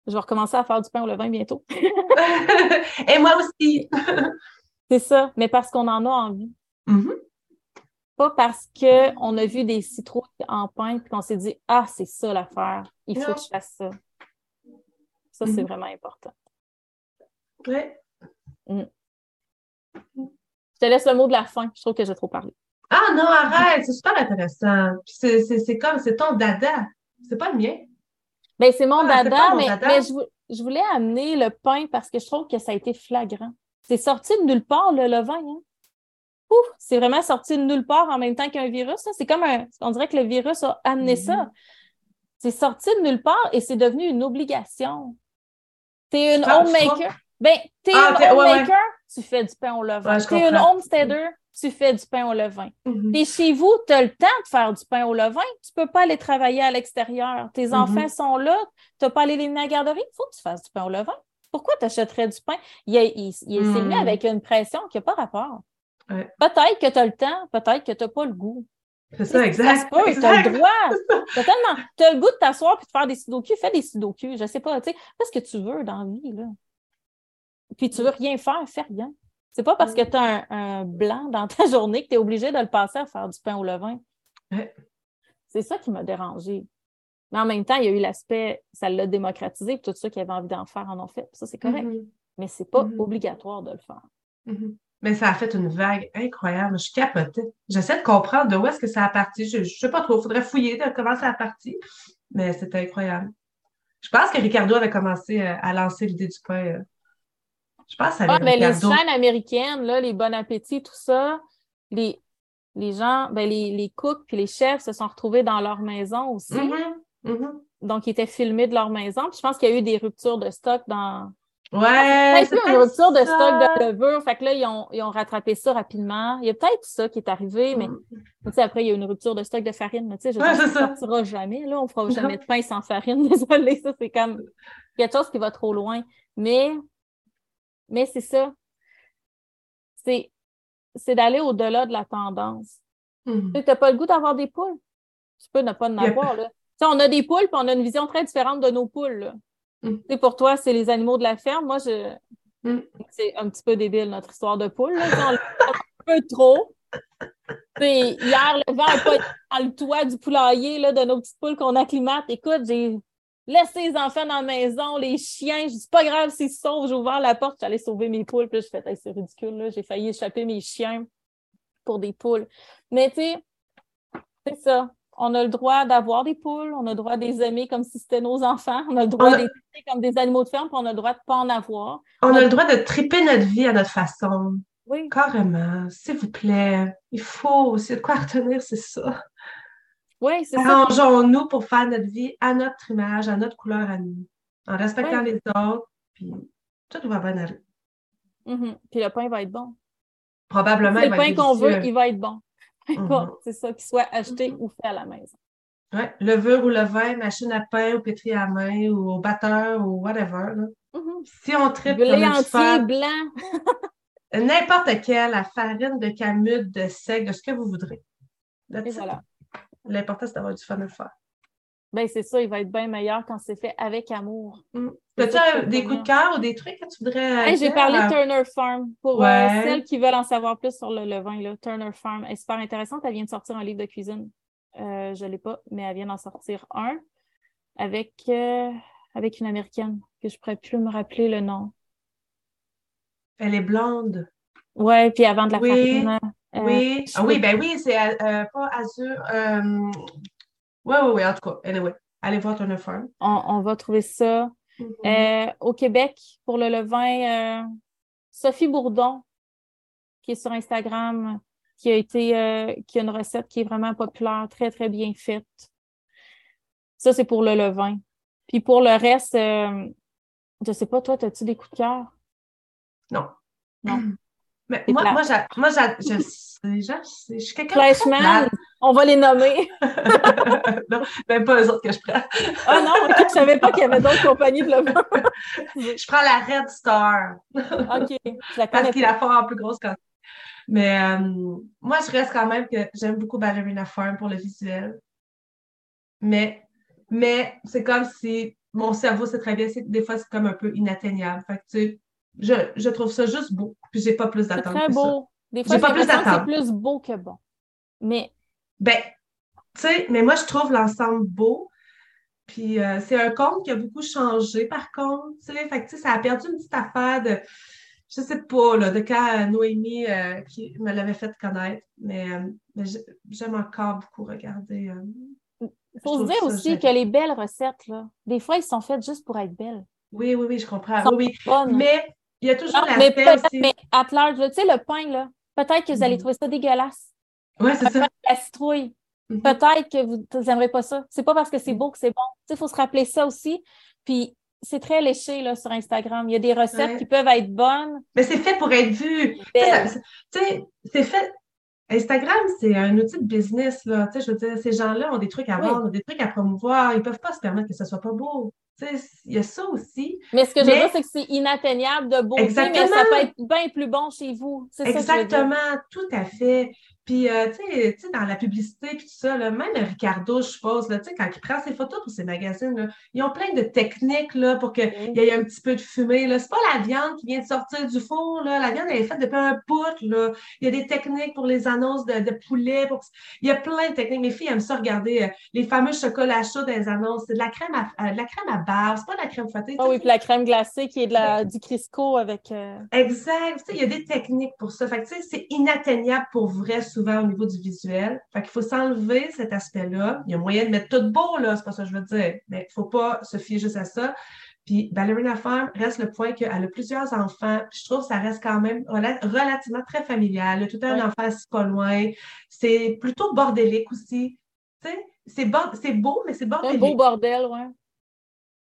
Speaker 1: je vais recommencer à faire du pain au levain bientôt.
Speaker 2: Et moi aussi.
Speaker 1: c'est ça, mais parce qu'on en a envie.
Speaker 2: Mhm.
Speaker 1: Pas parce qu'on a vu des citrouilles en pain et qu'on s'est dit Ah, c'est ça l'affaire, il faut
Speaker 2: Non.
Speaker 1: que je fasse ça. Ça, c'est
Speaker 2: Mhm.
Speaker 1: vraiment important.
Speaker 2: Ouais.
Speaker 1: Je te laisse le mot de la fin. Je trouve que j'ai trop parlé.
Speaker 2: Ah non, arrête, c'est super intéressant. Puis c'est comme, c'est ton dada. C'est pas le mien.
Speaker 1: Ben, c'est mon
Speaker 2: Ah,
Speaker 1: dada,
Speaker 2: mon
Speaker 1: mais,
Speaker 2: dada.
Speaker 1: mais je, je voulais amener le pain parce que je trouve que ça a été flagrant. C'est sorti de nulle part, le levain. Hein? Ouf, c'est vraiment sorti de nulle part en même temps qu'un virus. hein. C'est comme un. On dirait que le virus a amené
Speaker 2: Mhm.
Speaker 1: ça. C'est sorti de nulle part et c'est devenu une obligation. T'es une
Speaker 2: Ah,
Speaker 1: homemaker. Ben, t'es
Speaker 2: Ah,
Speaker 1: une
Speaker 2: t'es- ouais, ouais.
Speaker 1: homemaker, tu fais du pain au levain.
Speaker 2: Ouais,
Speaker 1: t'es une homesteader, tu fais du pain au levain.
Speaker 2: Mhm.
Speaker 1: T'es chez vous, tu as le temps de faire du pain au levain. Tu peux pas aller travailler à l'extérieur. Tes
Speaker 2: Mhm.
Speaker 1: enfants sont là. Tu n'as pas allé les mener à la garderie. Il faut que tu fasses du pain au levain. Pourquoi tu achèterais du pain? Il, il- il s'est mis
Speaker 2: Mhm.
Speaker 1: avec une pression qui n'a pas rapport.
Speaker 2: Ouais.
Speaker 1: Peut-être que tu as le temps, peut-être que tu n'as pas le goût.
Speaker 2: C'est ça, exact.
Speaker 1: tu as le droit. Tu as, le goût de t'asseoir et de faire des sudoku. Fais des sudoku. Je sais pas. Tu sais, fais ce que tu veux dans la vie. Là. Puis tu veux rien faire, fais rien. C'est pas parce que tu as un, un blanc dans ta journée que tu es obligé de le passer à faire du pain au levain.
Speaker 2: Ouais.
Speaker 1: C'est ça qui m'a dérangé. Mais en même temps, il y a eu l'aspect, ça l'a démocratisé, puis tout ceux qui avaient envie d'en faire en ont fait. Ça, c'est correct.
Speaker 2: Mhm.
Speaker 1: Mais c'est pas
Speaker 2: Mhm.
Speaker 1: obligatoire de le faire.
Speaker 2: Mhm. Mais ça a fait une vague incroyable. Je capotais. J'essaie de comprendre de où est-ce que ça a parti. Je, je sais pas trop. Il faudrait fouiller de comment ça a parti. Mais c'était incroyable. Je pense que Ricardo avait commencé euh, à lancer l'idée du pain. Je pense que ça
Speaker 1: Ah, mais les chaînes américaines, là, les Bon Appétit, tout ça, les, les gens, ben, les, les cooks puis les chefs se sont retrouvés dans leur maison aussi.
Speaker 2: Mhm. Mhm.
Speaker 1: Donc, ils étaient filmés de leur maison. Puis je pense qu'il y a eu des ruptures de stock dans.
Speaker 2: Ouais,
Speaker 1: Peut-être
Speaker 2: c'est
Speaker 1: une rupture de stock de levure. Fait que là, ils ont, ils ont rattrapé ça rapidement. Il y a peut-être ça qui est arrivé, mais tu sais, après, il y a eu une rupture de stock de farine. Tu sais, je
Speaker 2: Ouais,
Speaker 1: ça ne sortira jamais. Là, on ne fera
Speaker 2: Non.
Speaker 1: jamais de pain sans farine. Désolée, ça, c'est comme quelque chose qui va trop loin. Mais, mais c'est ça. C'est, c'est d'aller au-delà de la tendance.
Speaker 2: Mhm.
Speaker 1: Tu n'as pas le goût d'avoir des poules. Tu peux ne pas en
Speaker 2: Yep.
Speaker 1: avoir. Là. On a des poules, puis on a une vision très différente de nos poules. là.
Speaker 2: Mm.
Speaker 1: Sais, Pour toi, c'est les animaux de la ferme. Moi, je...
Speaker 2: Mm.
Speaker 1: c'est un petit peu débile, notre histoire de poule. là. Tu sais, On fait un peu trop. Tu sais, hier, le vent a pas dans le toit du poulailler là, de nos petites poules qu'on acclimate. Écoute, j'ai laissé les enfants dans la maison, les chiens. Je dis, c'est pas grave s'ils se sauvent. J'ai ouvert la porte, j'allais sauver mes poules. Puis là, je fais, Hey, c'est ridicule. là. J'ai failli échapper mes chiens pour des poules. Mais tu sais, c'est ça. On a le droit d'avoir des poules, on a le droit de les aimer comme si c'était nos enfants, on a le droit
Speaker 2: a-
Speaker 1: de les traiter comme des animaux de ferme, puis on a le droit de ne pas en avoir.
Speaker 2: On a le droit de triper notre vie à notre façon.
Speaker 1: Oui.
Speaker 2: Carrément. S'il vous plaît. Il faut aussi de quoi retenir, c'est ça.
Speaker 1: Oui, c'est ça.
Speaker 2: Arrangeons-nous pour faire notre vie à notre image, à notre couleur à nous, en respectant
Speaker 1: Ouais.
Speaker 2: les autres, puis tout va bien aller.
Speaker 1: Mhm. Puis le pain va être bon.
Speaker 2: Probablement,
Speaker 1: le pain qu'on veut, il va être bon.
Speaker 2: Mhm.
Speaker 1: importe, C'est ça, qu'il soit acheté
Speaker 2: Mhm.
Speaker 1: ou fait à la maison.
Speaker 2: Ouais, levure ou levain, machine à pain ou pétri à main ou au batteur ou whatever. là.
Speaker 1: Mhm.
Speaker 2: Si on tripe,
Speaker 1: Blé entier, blanc.
Speaker 2: N'importe quelle, la farine de camut, de sec, de ce que vous voudrez. That's
Speaker 1: Et
Speaker 2: it. L'important, c'est d'avoir du fun à le faire.
Speaker 1: Ben, c'est ça, il va être bien meilleur quand c'est fait avec amour.
Speaker 2: Mm. As-tu euh, des coups de cœur ou des trucs que tu voudrais
Speaker 1: Hey, J'ai parlé de Turner Farm. Pour euh, celles qui veulent en savoir plus sur le levain, là, Turner Farm est super intéressante. Elle vient de sortir un livre de cuisine. Euh, je ne l'ai pas, mais elle vient d'en sortir un avec, euh, avec une Américaine que je ne pourrais plus me rappeler le nom.
Speaker 2: Elle est blonde.
Speaker 1: Ouais, puis avant de la
Speaker 2: Oui.
Speaker 1: farine. Euh,
Speaker 2: Oui. Ah oui, ben oui, c'est euh, pas Azur. Euh... Oui, oui, oui, en tout cas. Anyway, allez voir Turner Farm.
Speaker 1: on, on va trouver ça.
Speaker 2: Mhm.
Speaker 1: Euh, au Québec, pour le levain, euh, Sophie Bourdon, qui est sur Instagram, qui a été euh, qui a une recette qui est vraiment populaire, très, très bien faite. Ça, c'est pour le levain. Puis pour le reste, euh, je sais pas, toi, as-tu des coups de cœur?
Speaker 2: Non.
Speaker 1: Non.
Speaker 2: Mais
Speaker 1: C'est
Speaker 2: moi, moi, moi je, sais, je, je suis quelqu'un de.
Speaker 1: On va les nommer.
Speaker 2: non, même pas eux autres que je prends.
Speaker 1: ah non, je ne savais pas qu'il y avait d'autres compagnies de levain.
Speaker 2: je prends la Red Star.
Speaker 1: OK. Je la
Speaker 2: Parce qu'il la fort en plus grosse quantité. Mais euh, moi, je reste quand même que j'aime beaucoup Ballerina Farm pour le visuel. Mais, mais c'est comme si mon cerveau s'est très bien. Des fois, c'est comme un peu inatteignable. Fait que, tu sais, je, je, trouve ça juste beau. Puis j'ai pas plus d'attente.
Speaker 1: C'est très beau. Des fois,
Speaker 2: pas plus
Speaker 1: c'est plus beau que bon. Mais.
Speaker 2: Ben, tu sais, mais moi, je trouve l'ensemble beau. Puis euh, c'est un compte qui a beaucoup changé, par contre. Tu sais, fait que, ça a perdu une petite affaire de je sais pas, là, de quand Noémie euh, qui me l'avait fait connaître, mais, euh, j'aime encore beaucoup regarder.
Speaker 1: Il faut se dire aussi que les belles recettes, là, des fois, ils sont faites juste pour être belles.
Speaker 2: Oui, oui, oui, je comprends. Oui, Mais il y a toujours la
Speaker 1: mais, aussi. mais à large, tu sais, le pain, là, peut-être que vous allez mm. trouver ça dégueulasse.
Speaker 2: Oui, c'est ça.
Speaker 1: La citrouille. Mm-hmm. Peut-être que vous n'aimerez pas ça. C'est pas parce que c'est mm. beau que c'est bon. Tu sais, il faut se rappeler ça aussi. Puis c'est très léché là, sur Instagram. Il y a des recettes qui peuvent être bonnes.
Speaker 2: Mais c'est fait pour être vu. Tu sais, c'est fait. Instagram, c'est un outil de business. Là. Tu sais, je veux dire, ces gens-là ont des trucs à vendre, des trucs à promouvoir. Ils ne peuvent pas se permettre que ce ne soit pas beau. Il y a ça aussi.
Speaker 1: Mais ce que je veux dire, c'est que c'est inatteignable de beauté, Exactement. mais ça peut être bien plus bon chez vous.
Speaker 2: Exactement, tout à fait. Puis, euh, tu sais, dans la publicité, puis tout ça, là, même Ricardo, je suppose, là, quand il prend ses photos pour ses magazines, là, ils ont plein de techniques là, pour qu'il y ait un petit peu de fumée. Ce n'est pas la viande qui vient de sortir du four. Là. La viande, elle est faite depuis un bout. Là. Il y a des techniques pour les annonces de, de poulet. Pour... Il y a plein de techniques. Mes filles aiment ça regarder euh, les fameux chocolats chauds des annonces. C'est de la crème à, euh, la crème à base, c'est pas de la crème fouettée.
Speaker 1: Ah oui, puis la crème glacée qui est de la, du Crisco avec...
Speaker 2: Exact. Il y a des techniques pour ça. Fait c'est inatteignable pour vrai souvent au niveau du visuel. Fait qu'il faut s'enlever cet aspect-là. Il y a moyen de mettre tout beau, là, c'est pas ça que je veux dire. Mais il faut pas se fier juste à ça. Puis Ballerina Farm reste le point qu'elle a plusieurs enfants. je trouve que ça reste quand même relativement très familial. Elle a tout un enfant assis pas loin. C'est plutôt bordélique aussi. Tu sais, c'est beau, mais c'est bordélique.
Speaker 1: Un beau bordel, ouais.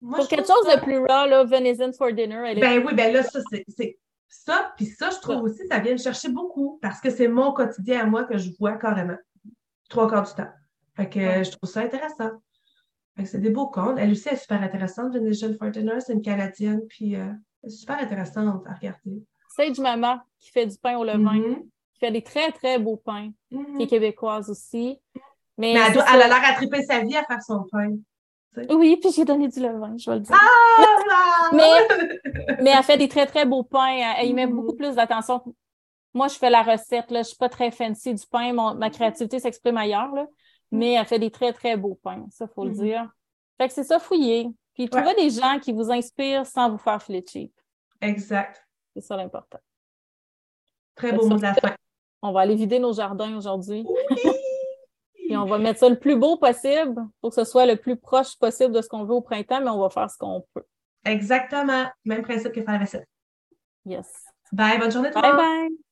Speaker 1: Pour quelque chose de plus raw, là, Venison for Dinner.
Speaker 2: ben oui, ben là, ça, c'est ça, puis ça, je trouve aussi, ça vient me chercher beaucoup parce que c'est mon quotidien à moi que je vois carrément. Trois quarts du temps. Fait que je trouve ça intéressant. Fait que c'est des beaux comptes. Elle aussi est super intéressante. Venetian Fortiner, c'est une Canadienne, puis euh, elle est super intéressante à regarder.
Speaker 1: Sage Mama, qui fait du pain au levain, mm-hmm. qui fait des très, très beaux pains, qui est mm-hmm. québécoise aussi.
Speaker 2: Mais, elle, a l'air à triper sa vie à faire son pain.
Speaker 1: Oui, puis j'ai donné du levain, je vais le dire. Ah, mais, mais elle fait des très, très beaux pains. Elle, y met beaucoup mm. plus d'attention. Moi, je fais la recette, là. je ne suis pas très fancy du pain. ma créativité s'exprime ailleurs, là. Mm. mais elle fait des très, très beaux pains, ça, il faut le mm. dire. Fait que c'est ça, fouiller. Puis trouver des gens qui vous inspirent sans vous faire filer cheap.
Speaker 2: Exact.
Speaker 1: C'est ça l'important.
Speaker 2: Très beau mot de la fin.
Speaker 1: On va aller vider nos jardins aujourd'hui. Oui! Et on va mettre ça le plus beau possible pour que ce soit le plus proche possible de ce qu'on veut au printemps, mais on va faire ce qu'on peut.
Speaker 2: Exactement. Même principe que faire la vaisselle.
Speaker 1: Yes.
Speaker 2: Bye, bonne journée.
Speaker 1: Bye bye.